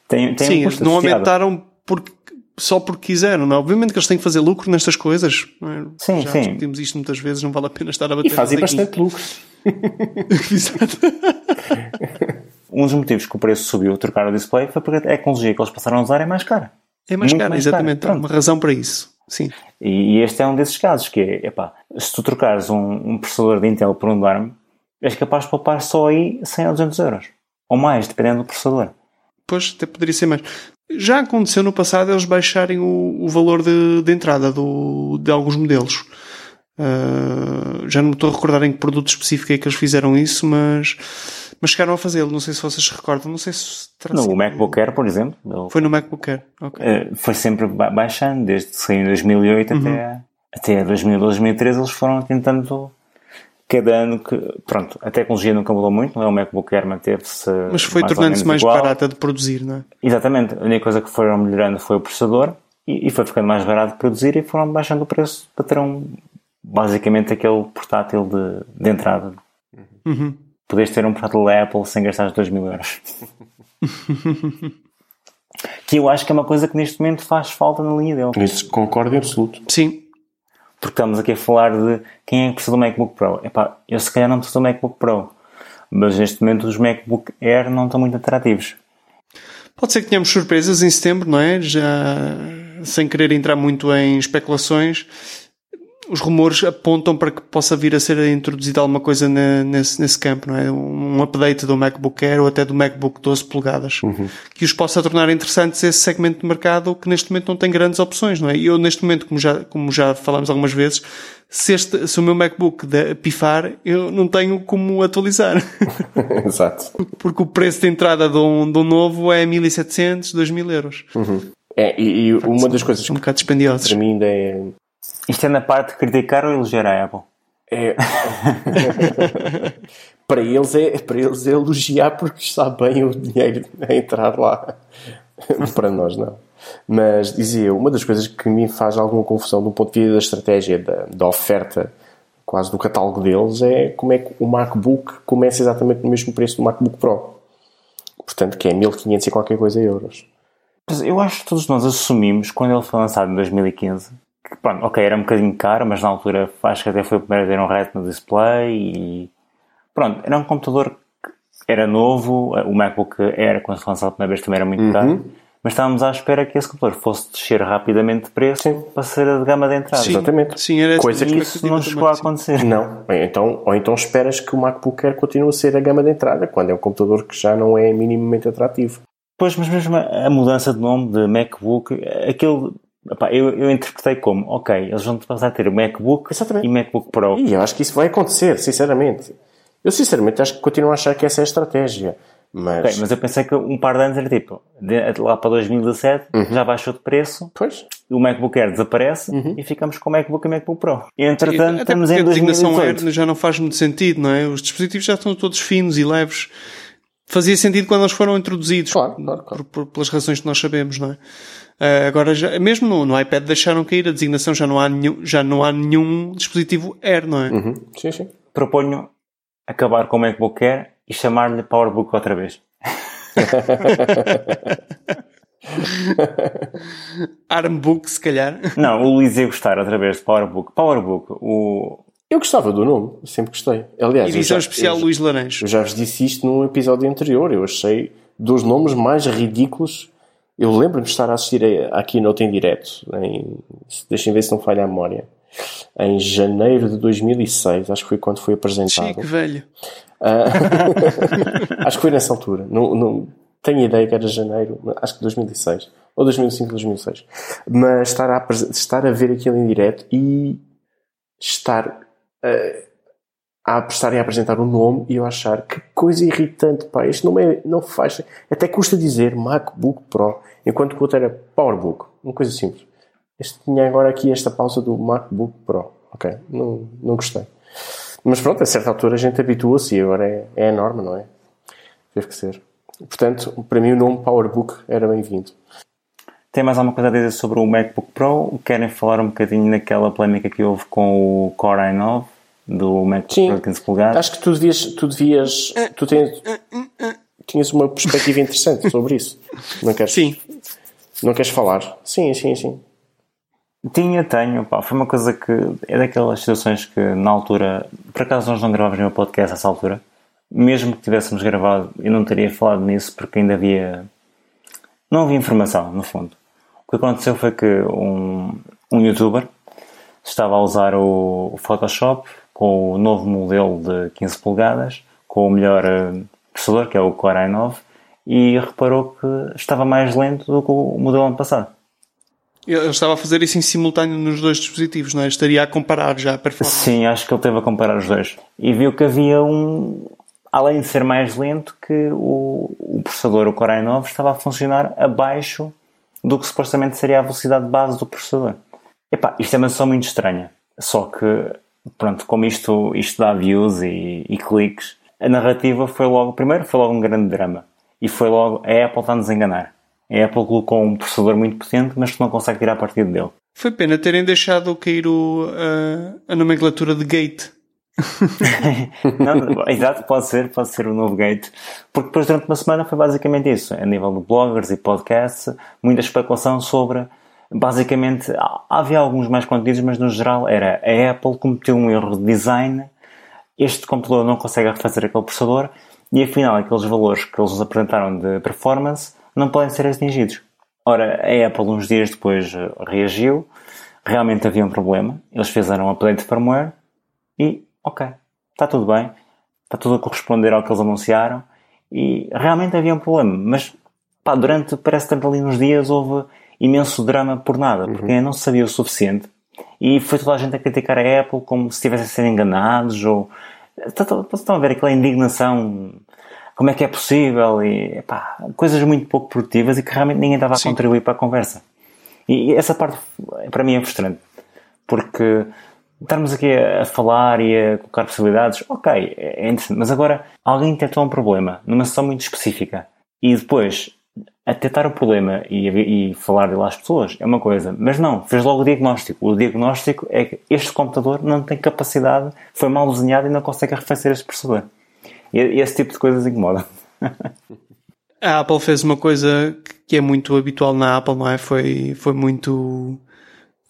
Tem, tem Sim, um eles não associado. aumentaram porque, só porque quiseram, não é? Obviamente que eles têm que fazer lucro nestas coisas. não é? Sim, Já sim. discutimos isto muitas vezes, não vale a pena estar a bater E fazem bastante lucro. Exato. Um dos motivos que o preço subiu, trocar o display, foi porque a tecnologia que eles passaram a usar é mais cara. É mais Muito caro, mais exatamente. caro, Há uma razão para isso. Sim. E, e este é um desses casos, que é, epá, se tu trocares um, um processador de Intel por um ARM, és capaz de poupar só aí 100 ou 200 euros. Ou mais, dependendo do processador. Pois, até poderia ser mais. Já aconteceu no passado eles baixarem o, o valor de, de entrada do, de alguns modelos. Ah, já não me estou a recordar em que produto específico é que eles fizeram isso, mas, mas chegaram a fazê-lo. Não sei se vocês se recordam. Não sei se No sido- MacBook Air, por exemplo, ele, Foi no MacBook Air. Ok. eh, foi sempre ba- baixando, desde que saiu em 2008 até, até 2012, 2013, eles foram tentando cada ano que, pronto, a tecnologia nunca mudou muito, não é? O MacBook Air manteve-se Mas foi mais tornando-se mais igual. barata de produzir, não é? Exatamente. A única coisa que foram melhorando foi o processador e, e foi ficando mais barato de produzir e foram baixando o preço para ter um, basicamente aquele portátil de, de entrada. Uhum. Podes ter um portátil da Apple sem gastar os 2 mil euros. que eu acho que é uma coisa que neste momento faz falta na linha dele. Nisso concordo em absoluto. Sim. Porque estamos aqui a falar de quem é que precisa do MacBook Pro. Epá, eu se calhar não preciso do MacBook Pro. Mas neste momento os MacBook Air não estão muito atrativos. Pode ser que tenhamos surpresas em setembro, não é? Já sem querer entrar muito em especulações. Os rumores apontam para que possa vir a ser introduzida alguma coisa nesse, nesse campo, não é? Um update do MacBook Air ou até do MacBook 12 polegadas, uhum. que os possa tornar interessantes esse segmento de mercado que neste momento não tem grandes opções, não é? E eu neste momento, como já, como já falamos algumas vezes, se, este, se o meu MacBook pifar, eu não tenho como atualizar. Exato. Porque o preço de entrada de um, de um novo é 1700, 2000 euros. Uhum. É, e, e uma das coisas um bocado dispendiosas. para mim ainda é. Isto é na parte de criticar ou elogiar a Apple? É. para, eles é, para eles é elogiar porque está bem o dinheiro a entrar lá. para nós, não. Mas dizia, uma das coisas que me faz alguma confusão do ponto de vista da estratégia, da, da oferta, quase do catálogo deles, é como é que o MacBook começa exatamente no mesmo preço do MacBook Pro. Portanto, que é 1500 e qualquer coisa euros. Eu acho que todos nós assumimos, quando ele foi lançado em 2015, que pronto, ok, era um bocadinho caro, mas na altura acho que até foi o primeiro a ter um Retina display e pronto, era um computador que era novo, o MacBook Air, quando foi lançado a primeira vez, também era muito uhum. caro mas estávamos à espera que esse computador fosse descer rapidamente de preço sim. para ser a de gama de entrada. Sim, Exatamente. Sim, era Coisa que isso não chegou a acontecer. Não. Então, ou então esperas que o MacBook Air continue a ser a gama de entrada, quando é um computador que já não é minimamente atrativo. Pois, mas mesmo a mudança de nome de MacBook, aquilo Epá, eu, eu interpretei como, ok, eles vão passar a ter o MacBook Exatamente. e MacBook Pro. E eu acho que isso vai acontecer, sinceramente. Eu sinceramente acho que continuo a achar que essa é a estratégia. Mas... Okay, mas eu pensei que um par de anos era tipo, de, lá para 2017 uhum. já baixou de preço, pois. o MacBook Air desaparece uhum. e ficamos com o MacBook e o MacBook Pro. E entretanto e, estamos em 2018. Air já não faz muito sentido, não é? Os dispositivos já estão todos finos e leves. Fazia sentido quando eles foram introduzidos, claro, claro, claro. Por, por, pelas razões que nós sabemos, não é? Uh, agora, já, mesmo no, no, iPad deixaram cair a designação, já não há nenhum, já não há nenhum dispositivo Air, não é? Uhum. Sim, sim. Proponho acabar com o MacBook Air e chamar-lhe PowerBook outra vez. Armbook, se calhar. Não, o Luís ia gostar outra vez de PowerBook. PowerBook, o. Eu gostava do nome, sempre gostei. Aliás, Edição já, especial eu, Luís Laranjo. Eu já vos disse isto num episódio anterior. Eu achei dos nomes mais ridículos. Eu lembro-me de estar a assistir a, no Keynote em direto. Em, deixem ver se não falha a memória em janeiro de 2006, acho que foi quando foi apresentado. Chique, velho. Uh, acho que foi nessa altura. Não, não, tenho ideia que era janeiro, acho que 2006. Ou 2005, 2006. Mas estar a, estar a ver aquilo em direto e estar uh, a estarem a apresentar um nome e eu achar que coisa irritante, pá, isto não, é, não faz. Até custa dizer MacBook Pro, enquanto que o outro era PowerBook. Uma coisa simples. Este tinha agora aqui esta pausa do MacBook Pro. Ok, não, não gostei. Mas pronto, a certa altura a gente habitua-se e agora é, é a norma, não é? Teve que ser. Portanto, para mim o nome PowerBook era bem-vindo. Tem mais alguma coisa a dizer sobre o MacBook Pro? Querem falar um bocadinho naquela polémica que houve com o Core i9 do MacBook Sim, de 15 polegadas? Acho que tu devias, tu devias, tu tens, tinhas uma perspectiva interessante sobre isso. Não queres? Sim. Não queres falar? Sim, sim, sim. Tinha, tenho, pá, foi uma coisa que é daquelas situações que na altura, por acaso nós não gravávamos nenhum podcast nessa altura, mesmo que tivéssemos gravado, eu não teria falado nisso porque ainda havia, não havia informação, no fundo. O que aconteceu foi que um, um youtuber estava a usar o Photoshop com o novo modelo de 15 polegadas, com o melhor eh, processador, que é o Core i9, e reparou que estava mais lento do que o modelo ano passado. Ele estava a fazer isso em simultâneo nos dois dispositivos, não é? Estaria a comparar já a performance. Sim, acho que ele teve a comparar os dois. E viu que havia um. Além de ser mais lento, que o, o processador, o Core i9, estava a funcionar abaixo do que supostamente seria a velocidade base do processador. Epá, isto é uma situação muito estranha. Só que, pronto, como isto, isto dá views e, e cliques, a narrativa foi logo. Primeiro, foi logo um grande drama. E foi logo. A Apple está-nos a enganar a Apple colocou um processador muito potente, mas que não consegue tirar partido dele. Foi pena terem deixado cair o, a, a nomenclatura de Gate. não, exato, pode ser, pode ser o novo Gate. Porque depois durante uma semana foi basicamente isso. A nível de bloggers e podcasts, muita especulação sobre. Basicamente, havia alguns mais conteúdos, mas no geral era a Apple cometeu um erro de design. Este computador não consegue refazer aquele processador e afinal aqueles valores que eles nos apresentaram de performance não podem ser atingidos. Ora, a Apple, uns dias depois, reagiu, realmente havia um problema, eles fizeram um update de firmware e, ok, está tudo bem, está tudo a corresponder ao que eles anunciaram e realmente havia um problema, mas pá, durante, parece que ali uns dias houve imenso drama por nada, porque uhum. não sabia o suficiente e foi toda a gente a criticar a Apple como se estivessem a ser enganados ou estão a ver aquela indignação como é que é possível e pá, coisas muito pouco produtivas e que realmente ninguém estava a Sim. contribuir para a conversa. E, essa parte para mim é frustrante porque estarmos aqui a, falar e a colocar possibilidades, ok, é, é interessante, mas agora alguém detectou um problema numa sessão muito específica e depois a detectar o problema e, e falar dele às pessoas é uma coisa, mas não, fez logo o diagnóstico. O diagnóstico é que este computador não tem capacidade, foi mal desenhado e não consegue arrefecer este processador. E, e esse tipo de coisas incomoda. A Apple fez uma coisa que é muito habitual na Apple, não é? Foi, foi muito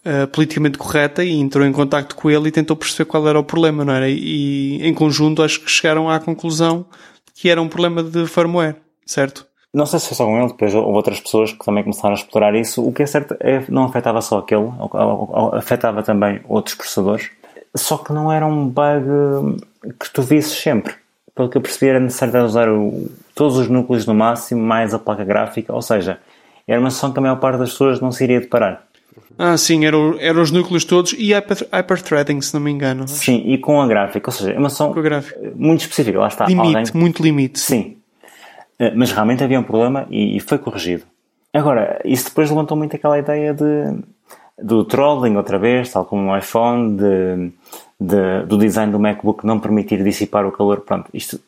uh, politicamente correta e entrou em contato com ele e tentou perceber qual era o problema, não era? E em conjunto acho que chegaram à conclusão que era um problema de firmware, certo? Não sei se foi só com ele, depois houve outras pessoas que também começaram a explorar isso. O que é certo é não afetava só aquele, afetava também outros processadores. Só que não era um bug que tu visses sempre. Pelo que eu percebi, era necessário usar o, todos os núcleos no máximo, mais a placa gráfica. Ou seja, era uma sessão que a maior parte das pessoas não se iria deparar. Ah, sim, eram, eram os núcleos todos e hyperthreading, se não me engano. Sim, e com a gráfica. Ou seja, é uma sessão muito específica. Lá está. Limite, alguém... muito limite. Sim, mas realmente havia um problema e, foi corrigido. Agora, isso depois levantou muito aquela ideia de, do trolling outra vez, tal como no iPhone, de, de, do design do MacBook não permitir dissipar o calor. Pronto, isto,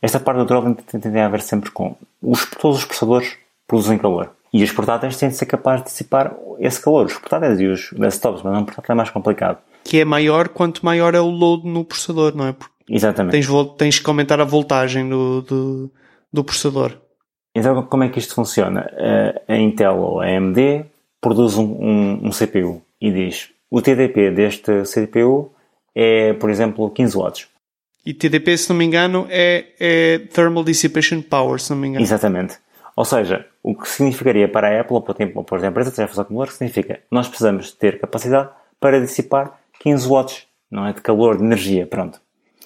esta parte do trolling tem, tem a ver sempre com os, todos os processadores produzem calor. E os portáteis têm de ser capazes de dissipar esse calor. Os portáteis e os desktops, mas um portátil é mais complicado. Que é maior quanto maior é o load no processador, não é? Porque Exatamente. Tens, tens que aumentar a voltagem do, do, do processador. Então, como é que isto funciona? A Intel ou a AMD produz um, um, um CPU e diz o TDP deste CPU é, por exemplo, 15 watts. E TDP, se não me engano, é, é Thermal Dissipation Power, se não me engano. Exatamente. Ou seja, o que significaria para a Apple ou para, ou para a empresa de tarefas acumuladoras significa nós precisamos ter capacidade para dissipar 15 watts, não é? De calor, de energia, pronto.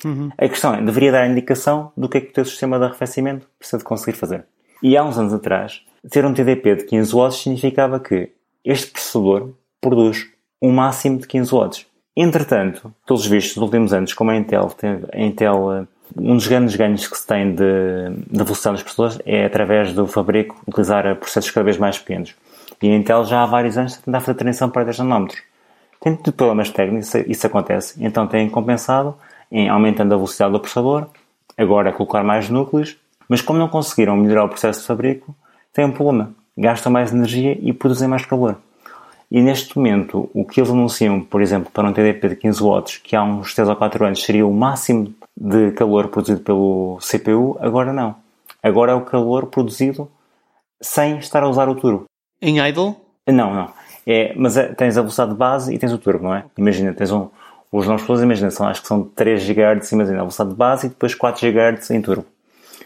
Uhum. A questão é, deveria dar indicação do que é que o teu sistema de arrefecimento precisa de conseguir fazer. E há uns anos atrás, ter um TDP de 15 watts significava que este processador produz um máximo de 15 watts. Entretanto, pelos vistos dos últimos anos, como a Intel, a Intel eh, um dos grandes ganhos que se tem de, de velocidade dos processadores é através do fabrico utilizar processos cada vez mais pequenos. E a Intel já há vários anos está a fazer transição para 10 nanómetros. Tem tido problemas técnicos, isso acontece, então têm compensado em aumentando a velocidade do processador, agora colocar mais núcleos, mas como não conseguiram melhorar o processo de fabrico, têm um problema. Gastam mais energia e produzem mais calor. E neste momento, o que eles anunciam, por exemplo, para um TDP de 15 watts, que há uns 3 ou 4 anos seria o máximo de calor produzido pelo CPU, agora não. Agora é o calor produzido sem estar a usar o turbo. Em idle? Não, não. É, mas é, tens a velocidade de base e tens o turbo, não é? Imagina, tens um, os novos planos, imagina, são, acho que são 3 GHz, imagina, a velocidade de base e depois 4 GHz em turbo.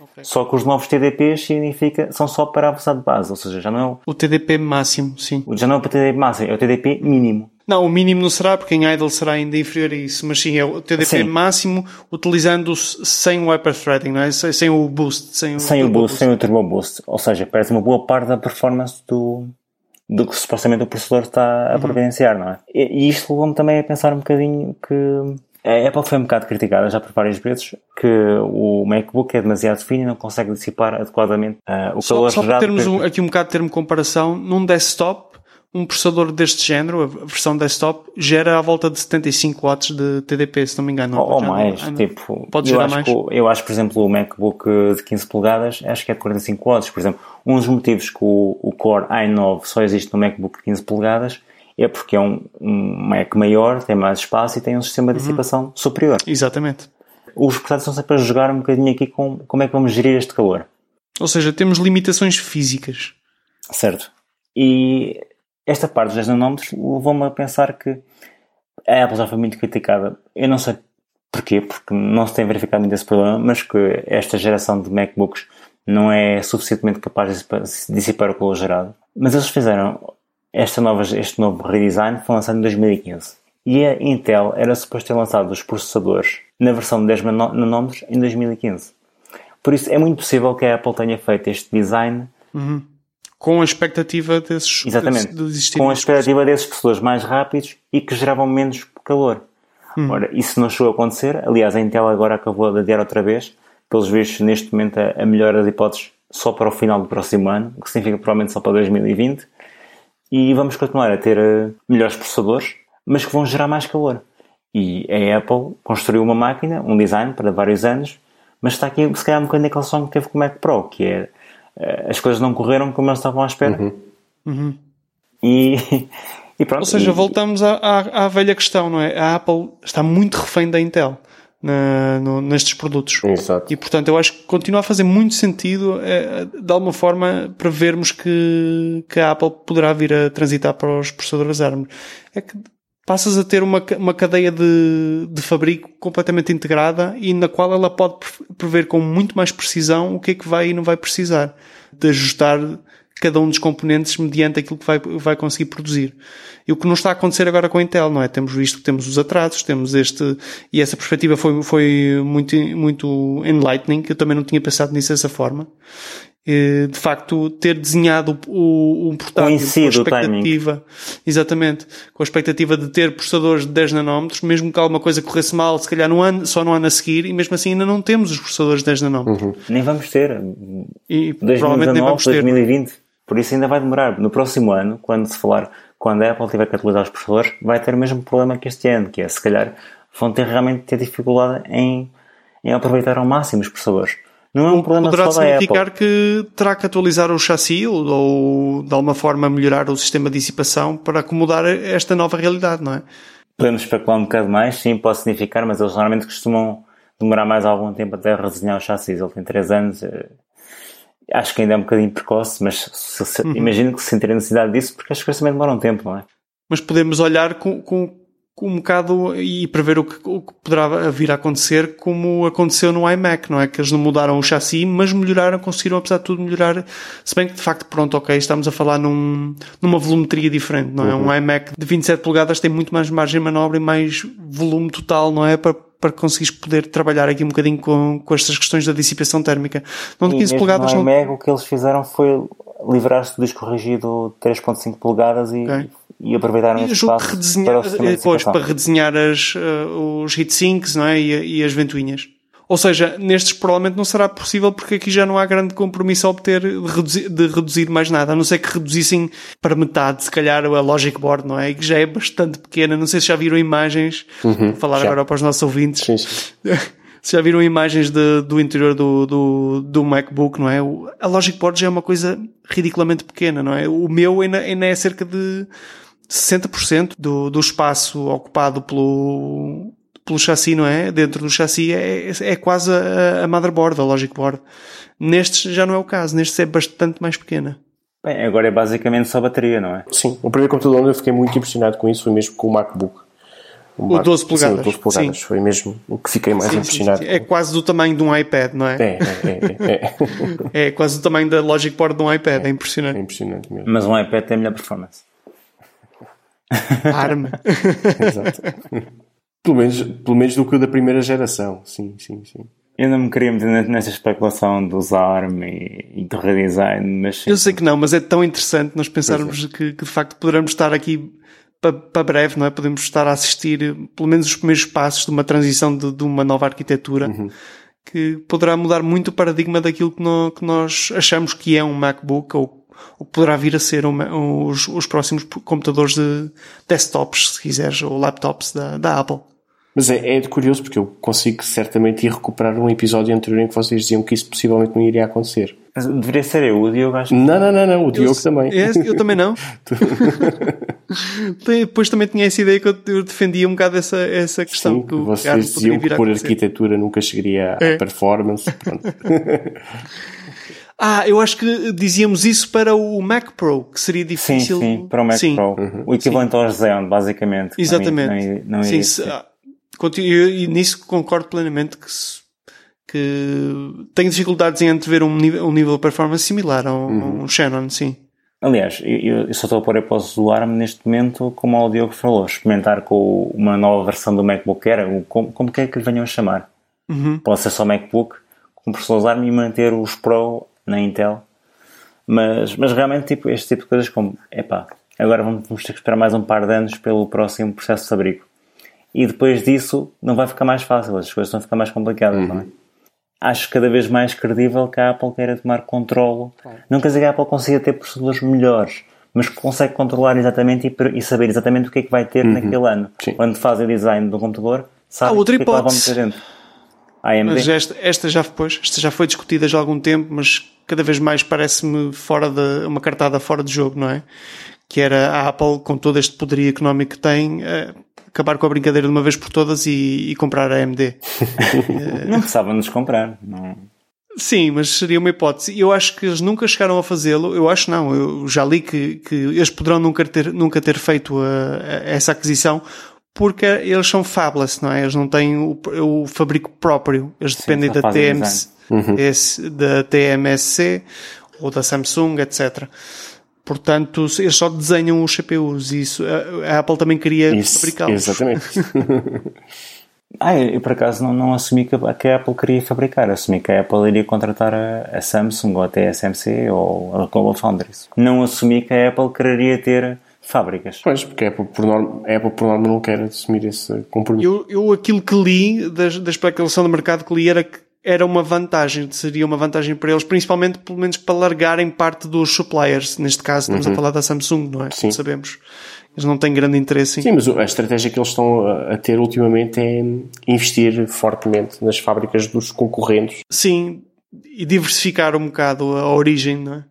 Okay. Só que os novos TDPs significa, são só para a velocidade de base, ou seja, já não é o... O TDP máximo, sim. Já não é o TDP máximo, é o TDP mínimo. Não, o mínimo não será, porque em idle será ainda inferior a isso, mas sim, é o TDP sim. máximo utilizando sem o hyperthreading, não é? Sem o boost. Sem o, sem o boost, boost, sem o turbo boost. Ou seja, perde uma boa parte da performance do, do que supostamente o processador está a uhum. providenciar, não é? E, e isto levou-me também a pensar um bocadinho que a Apple foi um bocado criticada já por várias vezes que o MacBook é demasiado fino e não consegue dissipar adequadamente uh, o só, calor só gerado. Só termos um, aqui um bocado de termo de comparação, num desktop, um processador deste género, a versão desktop, gera à volta de 75 watts de TDP, se não me engano. Ou, ou mais, não, tipo, pode gerar mais. Que, eu acho, por exemplo, o MacBook de 15 polegadas, acho que é de 45 watts, por exemplo. Um dos motivos que o, o Core i9 só existe no MacBook de 15 polegadas é porque é um, um Mac maior, tem mais espaço e tem um sistema de uhum. dissipação uhum. superior. Exatamente. Os portáteis estão sempre a jogar um bocadinho aqui com como é que vamos gerir este calor. Ou seja, temos limitações físicas. Certo. E esta parte dos 10 nanómetros levou-me a pensar que a Apple já foi muito criticada. Eu não sei porquê, porque não se tem verificado muito esse problema, mas que esta geração de MacBooks não é suficientemente capaz de dissipar o calor gerado. Mas eles fizeram esta nova, este novo redesign foi lançado em 2015. E a Intel era suposto ter lançado os processadores na versão de 10 nanómetros em 2015. Por isso é muito possível que a Apple tenha feito este design uhum. com a expectativa desses Exatamente. De com a expectativa desses processadores mais rápidos e que geravam menos calor. Uhum. Ora, isso não chegou a acontecer. Aliás, a Intel agora acabou de adiar outra vez. Pelos vistos, neste momento, a, a melhor das hipóteses só para o final do próximo ano, o que significa provavelmente só para 2020. E vamos continuar a ter uh, melhores processadores, mas que vão gerar mais calor. E a Apple construiu uma máquina, um design para vários anos, mas está aqui, se calhar, um bocadinho daquele som que teve com o Mac Pro, que é uh, as coisas não correram como eles estavam à espera. Uhum. Uhum. E, e pronto. Ou seja, e, voltamos à, à, à velha questão, não é? A Apple está muito refém da Intel na, no, nestes produtos. Exato. E portanto eu acho que continua a fazer muito sentido é, de alguma forma para vermos que, que a Apple poderá vir a transitar para os processadores ARM. É que passas a ter uma, uma cadeia de, de fabrico completamente integrada e na qual ela pode prever com muito mais precisão o que é que vai e não vai precisar de ajustar cada um dos componentes mediante aquilo que vai, vai conseguir produzir. E o que não está a acontecer agora com a Intel, não é? Temos visto que temos os atrasos, temos este, e essa perspectiva foi, foi muito, muito enlightening, que eu também não tinha pensado nisso dessa forma. De facto, ter desenhado o, um portátil com a expectativa, exatamente, com a expectativa de ter processadores de 10 nanómetros, mesmo que alguma coisa corresse mal, se calhar no ano, só no ano a seguir, e mesmo assim ainda não temos os processadores de 10 nanómetros. Uhum. Nem vamos ter. E 2019, provavelmente nem vamos ter. 2020. Por isso ainda vai demorar. No próximo ano, quando se falar, quando a Apple tiver que atualizar os processadores, vai ter o mesmo problema que este ano, que é se calhar vão ter realmente ter dificuldade em, em aproveitar ao máximo os processadores. Não é um problema Poderá só da significar que terá que atualizar o chassi ou, ou de alguma forma melhorar o sistema de dissipação para acomodar esta nova realidade, não é? Podemos especular um bocado mais, sim, pode significar, mas eles normalmente costumam demorar mais algum tempo até redesenhar o chassi. Ele tem 3 anos, eh, acho que ainda é um bocadinho precoce, mas se, se, uhum. imagino que sentirem necessidade disso, porque as coisas também demoram um tempo, não é? Mas podemos olhar com, com, com um bocado e prever o que, o que poderá vir a acontecer, como aconteceu no iMac, não é? Que eles não mudaram o chassi, mas melhoraram, conseguiram, apesar de tudo, melhorar. Se bem que, de facto, pronto, ok, estamos a falar num, numa volumetria diferente, não é? Uhum. Um iMac de 27 polegadas tem muito mais margem de manobra e mais volume total, não é? Para para conseguires poder trabalhar aqui um bocadinho com, com estas questões da dissipação térmica. Não de 15 polegadas. No não... o que eles fizeram foi livrar-se do disco rígido 3.5 polegadas e, okay. e aproveitaram esse espaço redesenhar, para, depois, para redesenhar as, uh, os heatsinks não é? e, e as ventoinhas. Ou seja, nestes provavelmente não será possível porque aqui já não há grande compromisso a obter de reduzir, de reduzir mais nada, a não ser que reduzissem para metade, se calhar, a Logic Board, não é? E que já é bastante pequena. Não sei se já viram imagens, uhum, vou falar já. agora para os nossos ouvintes. Sim, sim. se já viram imagens de, do interior do, do, do MacBook, não é? A Logic Board já é uma coisa ridiculamente pequena, não é? O meu ainda, ainda é cerca de 60% do, do espaço ocupado pelo, pelo chassi, não é? Dentro do chassi é, é quase a, a motherboard, a logic board. Nestes já não é o caso, nestes é bastante mais pequena. Bem, agora é basicamente só bateria, não é? Sim, o primeiro computador onde eu fiquei muito impressionado com isso foi mesmo com o MacBook. O, o 12 polegadas. Sim, o 12 polegadas. Sim. Foi mesmo o que fiquei mais sim, impressionado. Sim, é quase do tamanho de um iPad, não é? É, é, é. É, é quase do tamanho da Logic Board de um iPad, é, é impressionante. É impressionante mesmo. Mas um iPad tem melhor performance. Arma. Exato. Pelo menos, pelo menos do que o da primeira geração. Sim, sim, sim. Eu não me queria meter nessa especulação dos ARM e, e do redesign, mas... Eu sei que não, mas é tão interessante nós pensarmos é. que, que, de facto poderemos estar aqui para, para breve, não é? Podemos estar a assistir pelo menos os primeiros passos de uma transição de, de uma nova arquitetura uhum. que poderá mudar muito o paradigma daquilo que, no, que nós achamos que é um MacBook ou o que poderá vir a ser um, os, os próximos computadores de desktops, se quiseres, ou laptops da, da Apple. Mas é, é curioso porque eu consigo certamente ir recuperar um episódio anterior em que vocês diziam que isso possivelmente não iria acontecer. Mas deveria ser eu, o Diogo acho Não, não, não, não o Diogo eu, também. É, eu também não. Depois também tinha essa ideia que eu defendia um bocado essa, essa questão. Sim, que vocês diziam que por arquitetura nunca chegaria à é. performance. Ah, eu acho que dizíamos isso para o Mac Pro, que seria difícil. Sim, sim para o Mac sim. Pro. Uhum. O equivalente sim. ao Xeon, basicamente. Exatamente. Não, não, não sim, se, e nisso concordo plenamente que, que tenho dificuldades em antever um nível, um nível de performance similar a um, uhum. um Shannon, sim. Aliás, eu, eu só estou a pôr a hipótese do ARM neste momento, como o Diogo falou, experimentar com uma nova versão do MacBook Air, como, como quer que lhe venham a chamar. Uhum. Pode ser só MacBook, com processadores ARM e manter os Pro na Intel. Mas, mas realmente, tipo, este tipo de coisas como, epá, agora vamos, vamos ter que esperar mais um par de anos pelo próximo processo de fabrico. E depois disso não vai ficar mais fácil, as coisas vão ficar mais complicadas, não é? Acho cada vez mais credível que a Apple queira tomar controle. Não quer dizer que a Apple consiga ter processadores melhores, mas que consegue controlar exatamente e, e saber exatamente o que é que vai ter naquele ano. Sim. Quando faz o design do computador, sabe Há outra que é que lá vão meter dentro. AMD? Mas esta, esta já depois, esta já foi discutida já há algum tempo, mas cada vez mais parece-me fora de uma cartada fora de jogo, não é? Que era a Apple, com todo este poderio económico que tem, eh, acabar com a brincadeira de uma vez por todas e, e comprar a AMD. Não precisava-nos comprar. Não. Sim, mas seria uma hipótese. Eu acho que eles nunca chegaram a fazê-lo. Eu acho não. Eu já li que, que eles poderão nunca ter, nunca ter feito a- a- essa aquisição porque eles são fabless, não é? Eles não têm o, o fabrico próprio. Eles dependem só da, fazem TMC, esse- da TMSC ou da Samsung, etc. Portanto, eles só desenham os CPUs e isso, a, Apple também queria fabricá-los. exatamente. Ah, eu por acaso não, não assumi que a, que a Apple queria fabricar. Assumi que a Apple iria contratar a, a Samsung ou a TSMC ou a Global Foundries. Não assumi que a Apple quereria ter fábricas. Pois, porque a Apple por norma, a Apple por norma não quer assumir esse compromisso. Eu, eu aquilo que li da, da especulação do mercado que li era que era uma vantagem, seria uma vantagem para eles, principalmente pelo menos para largarem parte dos suppliers. Neste caso estamos a falar da Samsung, não é? Sim. Sabemos. Eles não têm grande interesse em. Sim, mas a estratégia que eles estão a a ter ultimamente é investir fortemente nas fábricas dos concorrentes. Sim, e diversificar um bocado a origem, não é?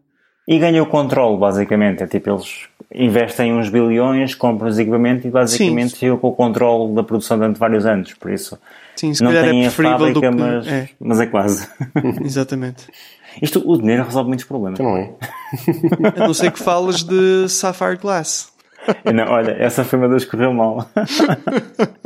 E ganha o controle, basicamente. É tipo, eles investem uns bilhões, compram os equipamentos e basicamente Sim. ficam com o controle da produção durante vários anos. Por isso, Sim, se não é têm a preferível do fábrica, que. mas, É, mas é quase. exatamente. Isto, o dinheiro resolve muitos problemas. Não é? A não ser que falas de Sapphire Glass. Não, olha, essa foi uma das que correu mal.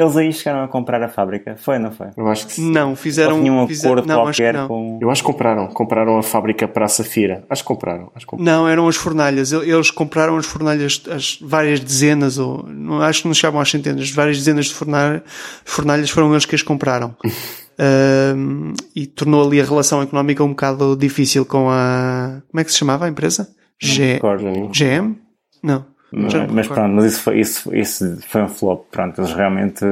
Eles aí chegaram a comprar a fábrica. Foi, não foi? Eu acho que sim. Não, fizeram. Ou tinham um fizeram- acordo não, qualquer não. com... Eu acho que compraram. Compraram a fábrica para a Safira. Acho que compraram. Acho que compraram. Não, eram as fornalhas. El- Eles compraram as fornalhas, as várias dezenas, ou não, acho que não chamam às centenas, várias dezenas de fornalhas, fornalhas foram eles que as compraram. Ahm, e tornou ali a relação económica um bocado difícil com a. Como é que se chamava a empresa? G... nem- GM? Não. Mas, me mas recordo. pronto, mas isso foi, isso, isso foi um flop. Pronto, eles realmente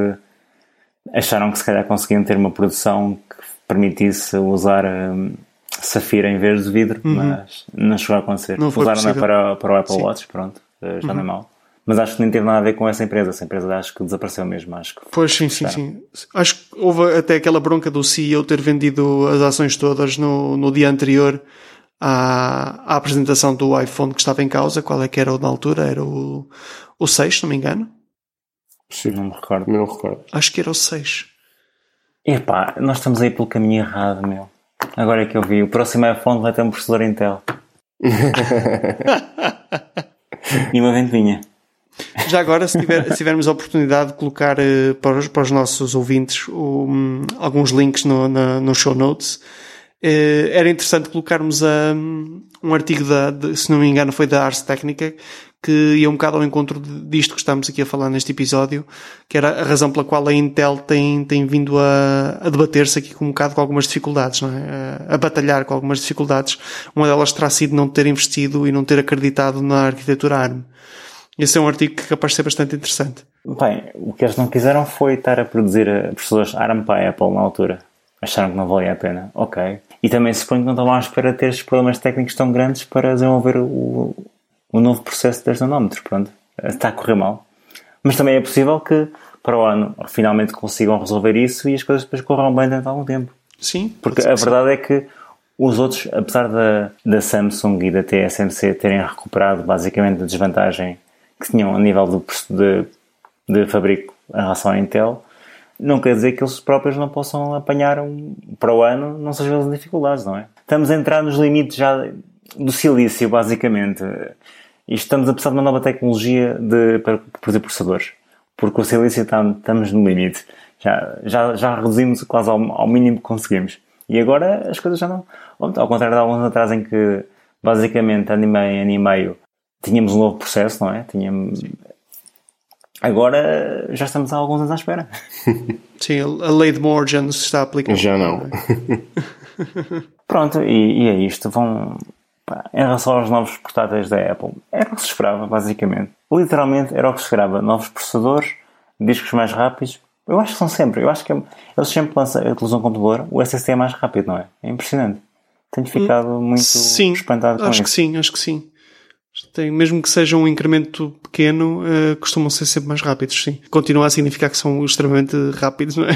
acharam que se calhar conseguiam ter uma produção que permitisse usar hum, safira em vez de vidro, mas não chegou a acontecer. Uhum. Não Usaram para, para o Apple Sim. Uhum. Watch, pronto, eh, já não é mau. Mas acho que nem teve nada a ver com essa empresa. Essa empresa acho que desapareceu mesmo. Acho que Pois sim, sim, sim. Acho que houve até aquela bronca do CEO ter vendido as ações todas no, no dia anterior à, à apresentação do iPhone que estava em causa. Qual é que era o na altura? Era o, o 6, se não me engano. Possível. não me recordo. Não recordo. Acho que era o 6. Epá, nós estamos aí pelo caminho errado, meu. Agora é que eu vi. O próximo iPhone vai ter um processador Intel. e uma ventoinha. Já agora, se, tiver- se tivermos a oportunidade de colocar eh, para, os, para os nossos ouvintes um, alguns links no, na, no show notes, era interessante colocarmos a, um artigo, da, de- se não me engano, foi da Ars Technica, que ia um bocado ao encontro disto que estamos aqui a falar neste episódio, que era a razão pela qual a Intel tem, tem vindo a, a debater-se aqui com um bocado com algumas dificuldades, não é? a, a batalhar com algumas dificuldades. Uma delas terá sido não ter investido e não ter acreditado na arquitetura ARM. Esse é um artigo que capaz de ser bastante interessante. Bem, o que eles não quiseram foi estar a produzir eh, processadores ARM para a Apple na altura. Acharam que não valia a pena. Ok. E também se suponho que não estavam à espera de ter estes problemas técnicos tão grandes para desenvolver o, o novo processo de 10 nanómetros. Pronto. Está a correr mal. Mas também é possível que para o ano finalmente consigam resolver isso e as coisas depois corram bem dentro de algum tempo. Sim. Porque a verdade é que os outros, apesar da, da Samsung e da TSMC terem recuperado basicamente a desvantagem que tinham a nível do, de, de fabrico em relação à Intel, não quer dizer que eles próprios não possam apanhar um, para o ano, não sejam as dificuldades, não é? Estamos a entrar nos limites já do silício, basicamente. E estamos a precisar de uma nova tecnologia de, para produzir processadores. Porque o silício está, estamos no limite. Já, já, já reduzimos quase ao, ao mínimo que conseguimos. E agora as coisas já não. Ao contrário de há uns anos atrás em que basicamente, ano e meio, ano e meio, tínhamos um novo processo, não é? Tínhamos... Agora já estamos há alguns anos à espera. Sim, a lei de Moore já não se está a aplicar. Já não. Pronto, e, e é isto. Vão, pá, em relação aos novos portáteis da Apple, era o que se esperava, basicamente. Literalmente era o que se esperava. Novos processadores, discos mais rápidos. Eu acho que são sempre. Eu acho que eles sempre lançam, utilizam um computador, o SSD é mais rápido, não é? É impressionante. Tenho ficado muito sim, espantado com acho isso. que sim, acho que sim. Tem, mesmo que seja um incremento pequeno, uh, costumam ser sempre mais rápidos, sim. Continua a significar que são extremamente rápidos, não é?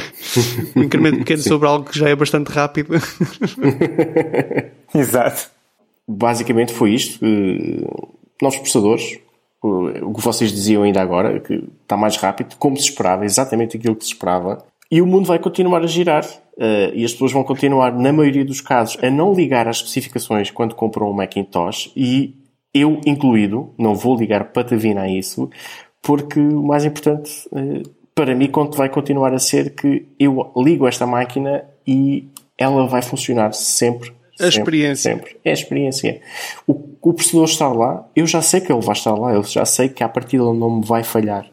um incremento pequeno sobre algo que já é bastante rápido. Exato. Basicamente foi isto. Uh, novos processadores. Uh, o que vocês diziam ainda agora, que está mais rápido, como se esperava, exatamente aquilo que se esperava. E o mundo vai continuar a girar. Uh, e as pessoas vão continuar, na maioria dos casos, a não ligar às especificações quando compram um Macintosh e eu incluído, não vou ligar patavina a isso, porque o mais importante uh, para mim vai continuar a ser que eu ligo esta máquina e ela vai funcionar sempre. A experiência. Sempre. É a experiência. O, o processador está lá, eu já sei que ele vai estar lá, eu já sei que a partida ele não me vai falhar.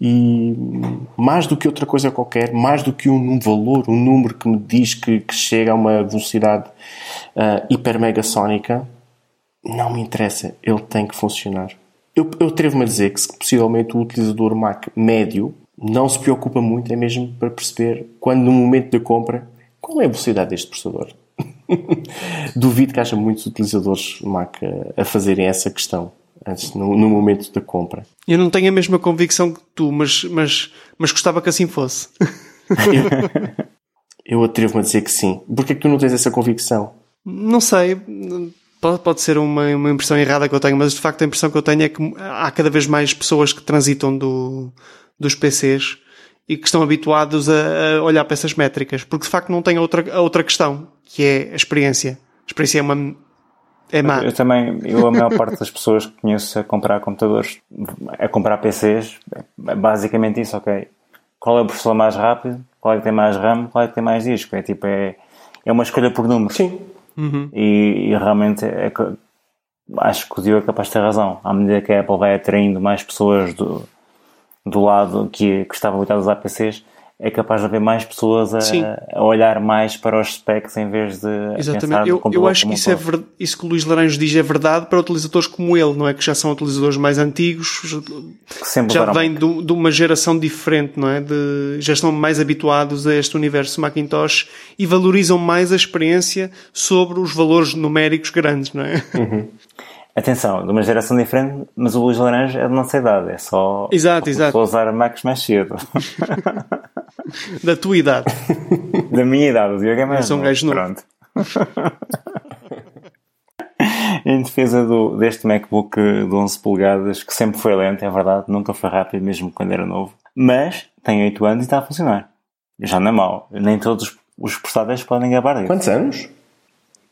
E mais do que outra coisa qualquer, mais do que um valor, um número que me diz que, que chega a uma velocidade uh, hiper mega sónica, não me interessa, ele tem que funcionar. Eu, eu atrevo-me a dizer que se possivelmente o utilizador Mac médio não se preocupa muito, é mesmo para perceber quando no momento da compra qual é a velocidade deste processador. Duvido que haja muitos utilizadores Mac a, a fazerem essa questão antes, no, no, momento da compra. Eu não tenho a mesma convicção que tu, mas, mas, mas gostava que assim fosse. eu, eu atrevo-me a dizer que sim. Porquê é que tu não tens essa convicção? Não sei. Pode, pode ser uma, uma impressão errada que eu tenho, mas de facto a impressão que eu tenho é que há cada vez mais pessoas que transitam do, dos PCs e que estão habituados a, a olhar para essas métricas, porque de facto não tem outra, a outra questão, que é a experiência. A experiência é uma, é má. Eu também, eu a maior parte das pessoas que conheço a comprar computadores, a comprar PCs, é basicamente isso, ok. Qual é o processador mais rápido? Qual é que tem mais RAM? Qual é que tem mais disco? É tipo, é, é uma escolha por número. Sim. Uhum. E, e, realmente é, acho que o Dio é capaz de ter razão. À medida que a Apple vai atraindo mais pessoas do, do lado que, que estavam habituadas a PCs, é capaz de haver mais pessoas a, a, olhar mais para os specs em vez de Exatamente. eu, eu acho que isso, é ver, isso que o Luís Laranjo diz é verdade para utilizadores como ele, não é? Que já são utilizadores mais antigos, que já vêm de, de, uma geração diferente, não é? De, já estão mais habituados a este universo Macintosh e valorizam mais a experiência sobre os valores numéricos grandes, não é? Uhum. Atenção, de uma geração diferente, mas o Luís Laranja é de nossa idade, é só exato, exato. usar Macs mais cedo. da tua idade. Da minha idade, o Diogo é mais Eu sou um gajo novo. Pronto. em defesa do, deste MacBook de 11 polegadas, que sempre foi lento, é verdade, nunca foi rápido, mesmo quando era novo, mas tem 8 anos e está a funcionar. Já não é mau. Nem todos os portáteis podem gabar disso. Quantos anos?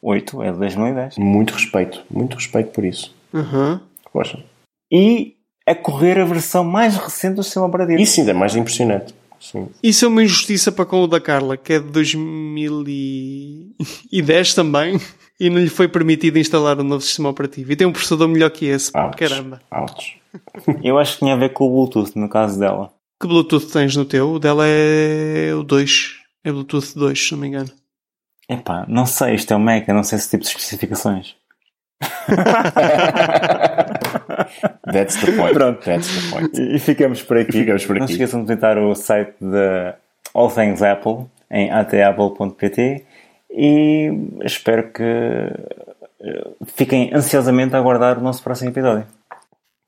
8, é de 2010. Muito respeito, muito respeito por isso. Uhum. Poxa. E a correr a versão mais recente do sistema operativo. Isso ainda é mais impressionante. Sim. Isso é uma injustiça para com o da Carla, que é de 2010 também, e não lhe foi permitido instalar um novo sistema operativo. E tem um processador melhor que esse, Ouch. caramba. Ouch. Eu acho que tinha a ver com o Bluetooth, no caso dela. Que Bluetooth tens no teu? O dela é o 2. É Bluetooth 2, se não me engano. Epá, não sei, isto é um Mac, eu não sei esse tipo de especificações. That's the point. Pronto. That's the point. E ficamos por aqui. Ficamos por Não aqui. se esqueçam de visitar o site da All Things Apple em atapple.pt e espero que eh, fiquem ansiosamente a aguardar o nosso próximo episódio.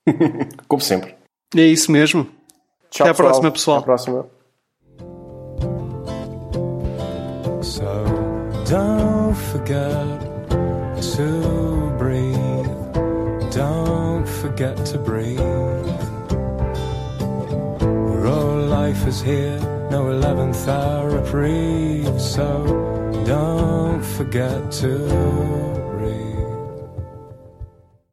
Como sempre. É isso mesmo. Tchau, Até à próxima, pessoal. Até à próxima. So don't forget to is here, no 11th hour reprieve. So don't forget to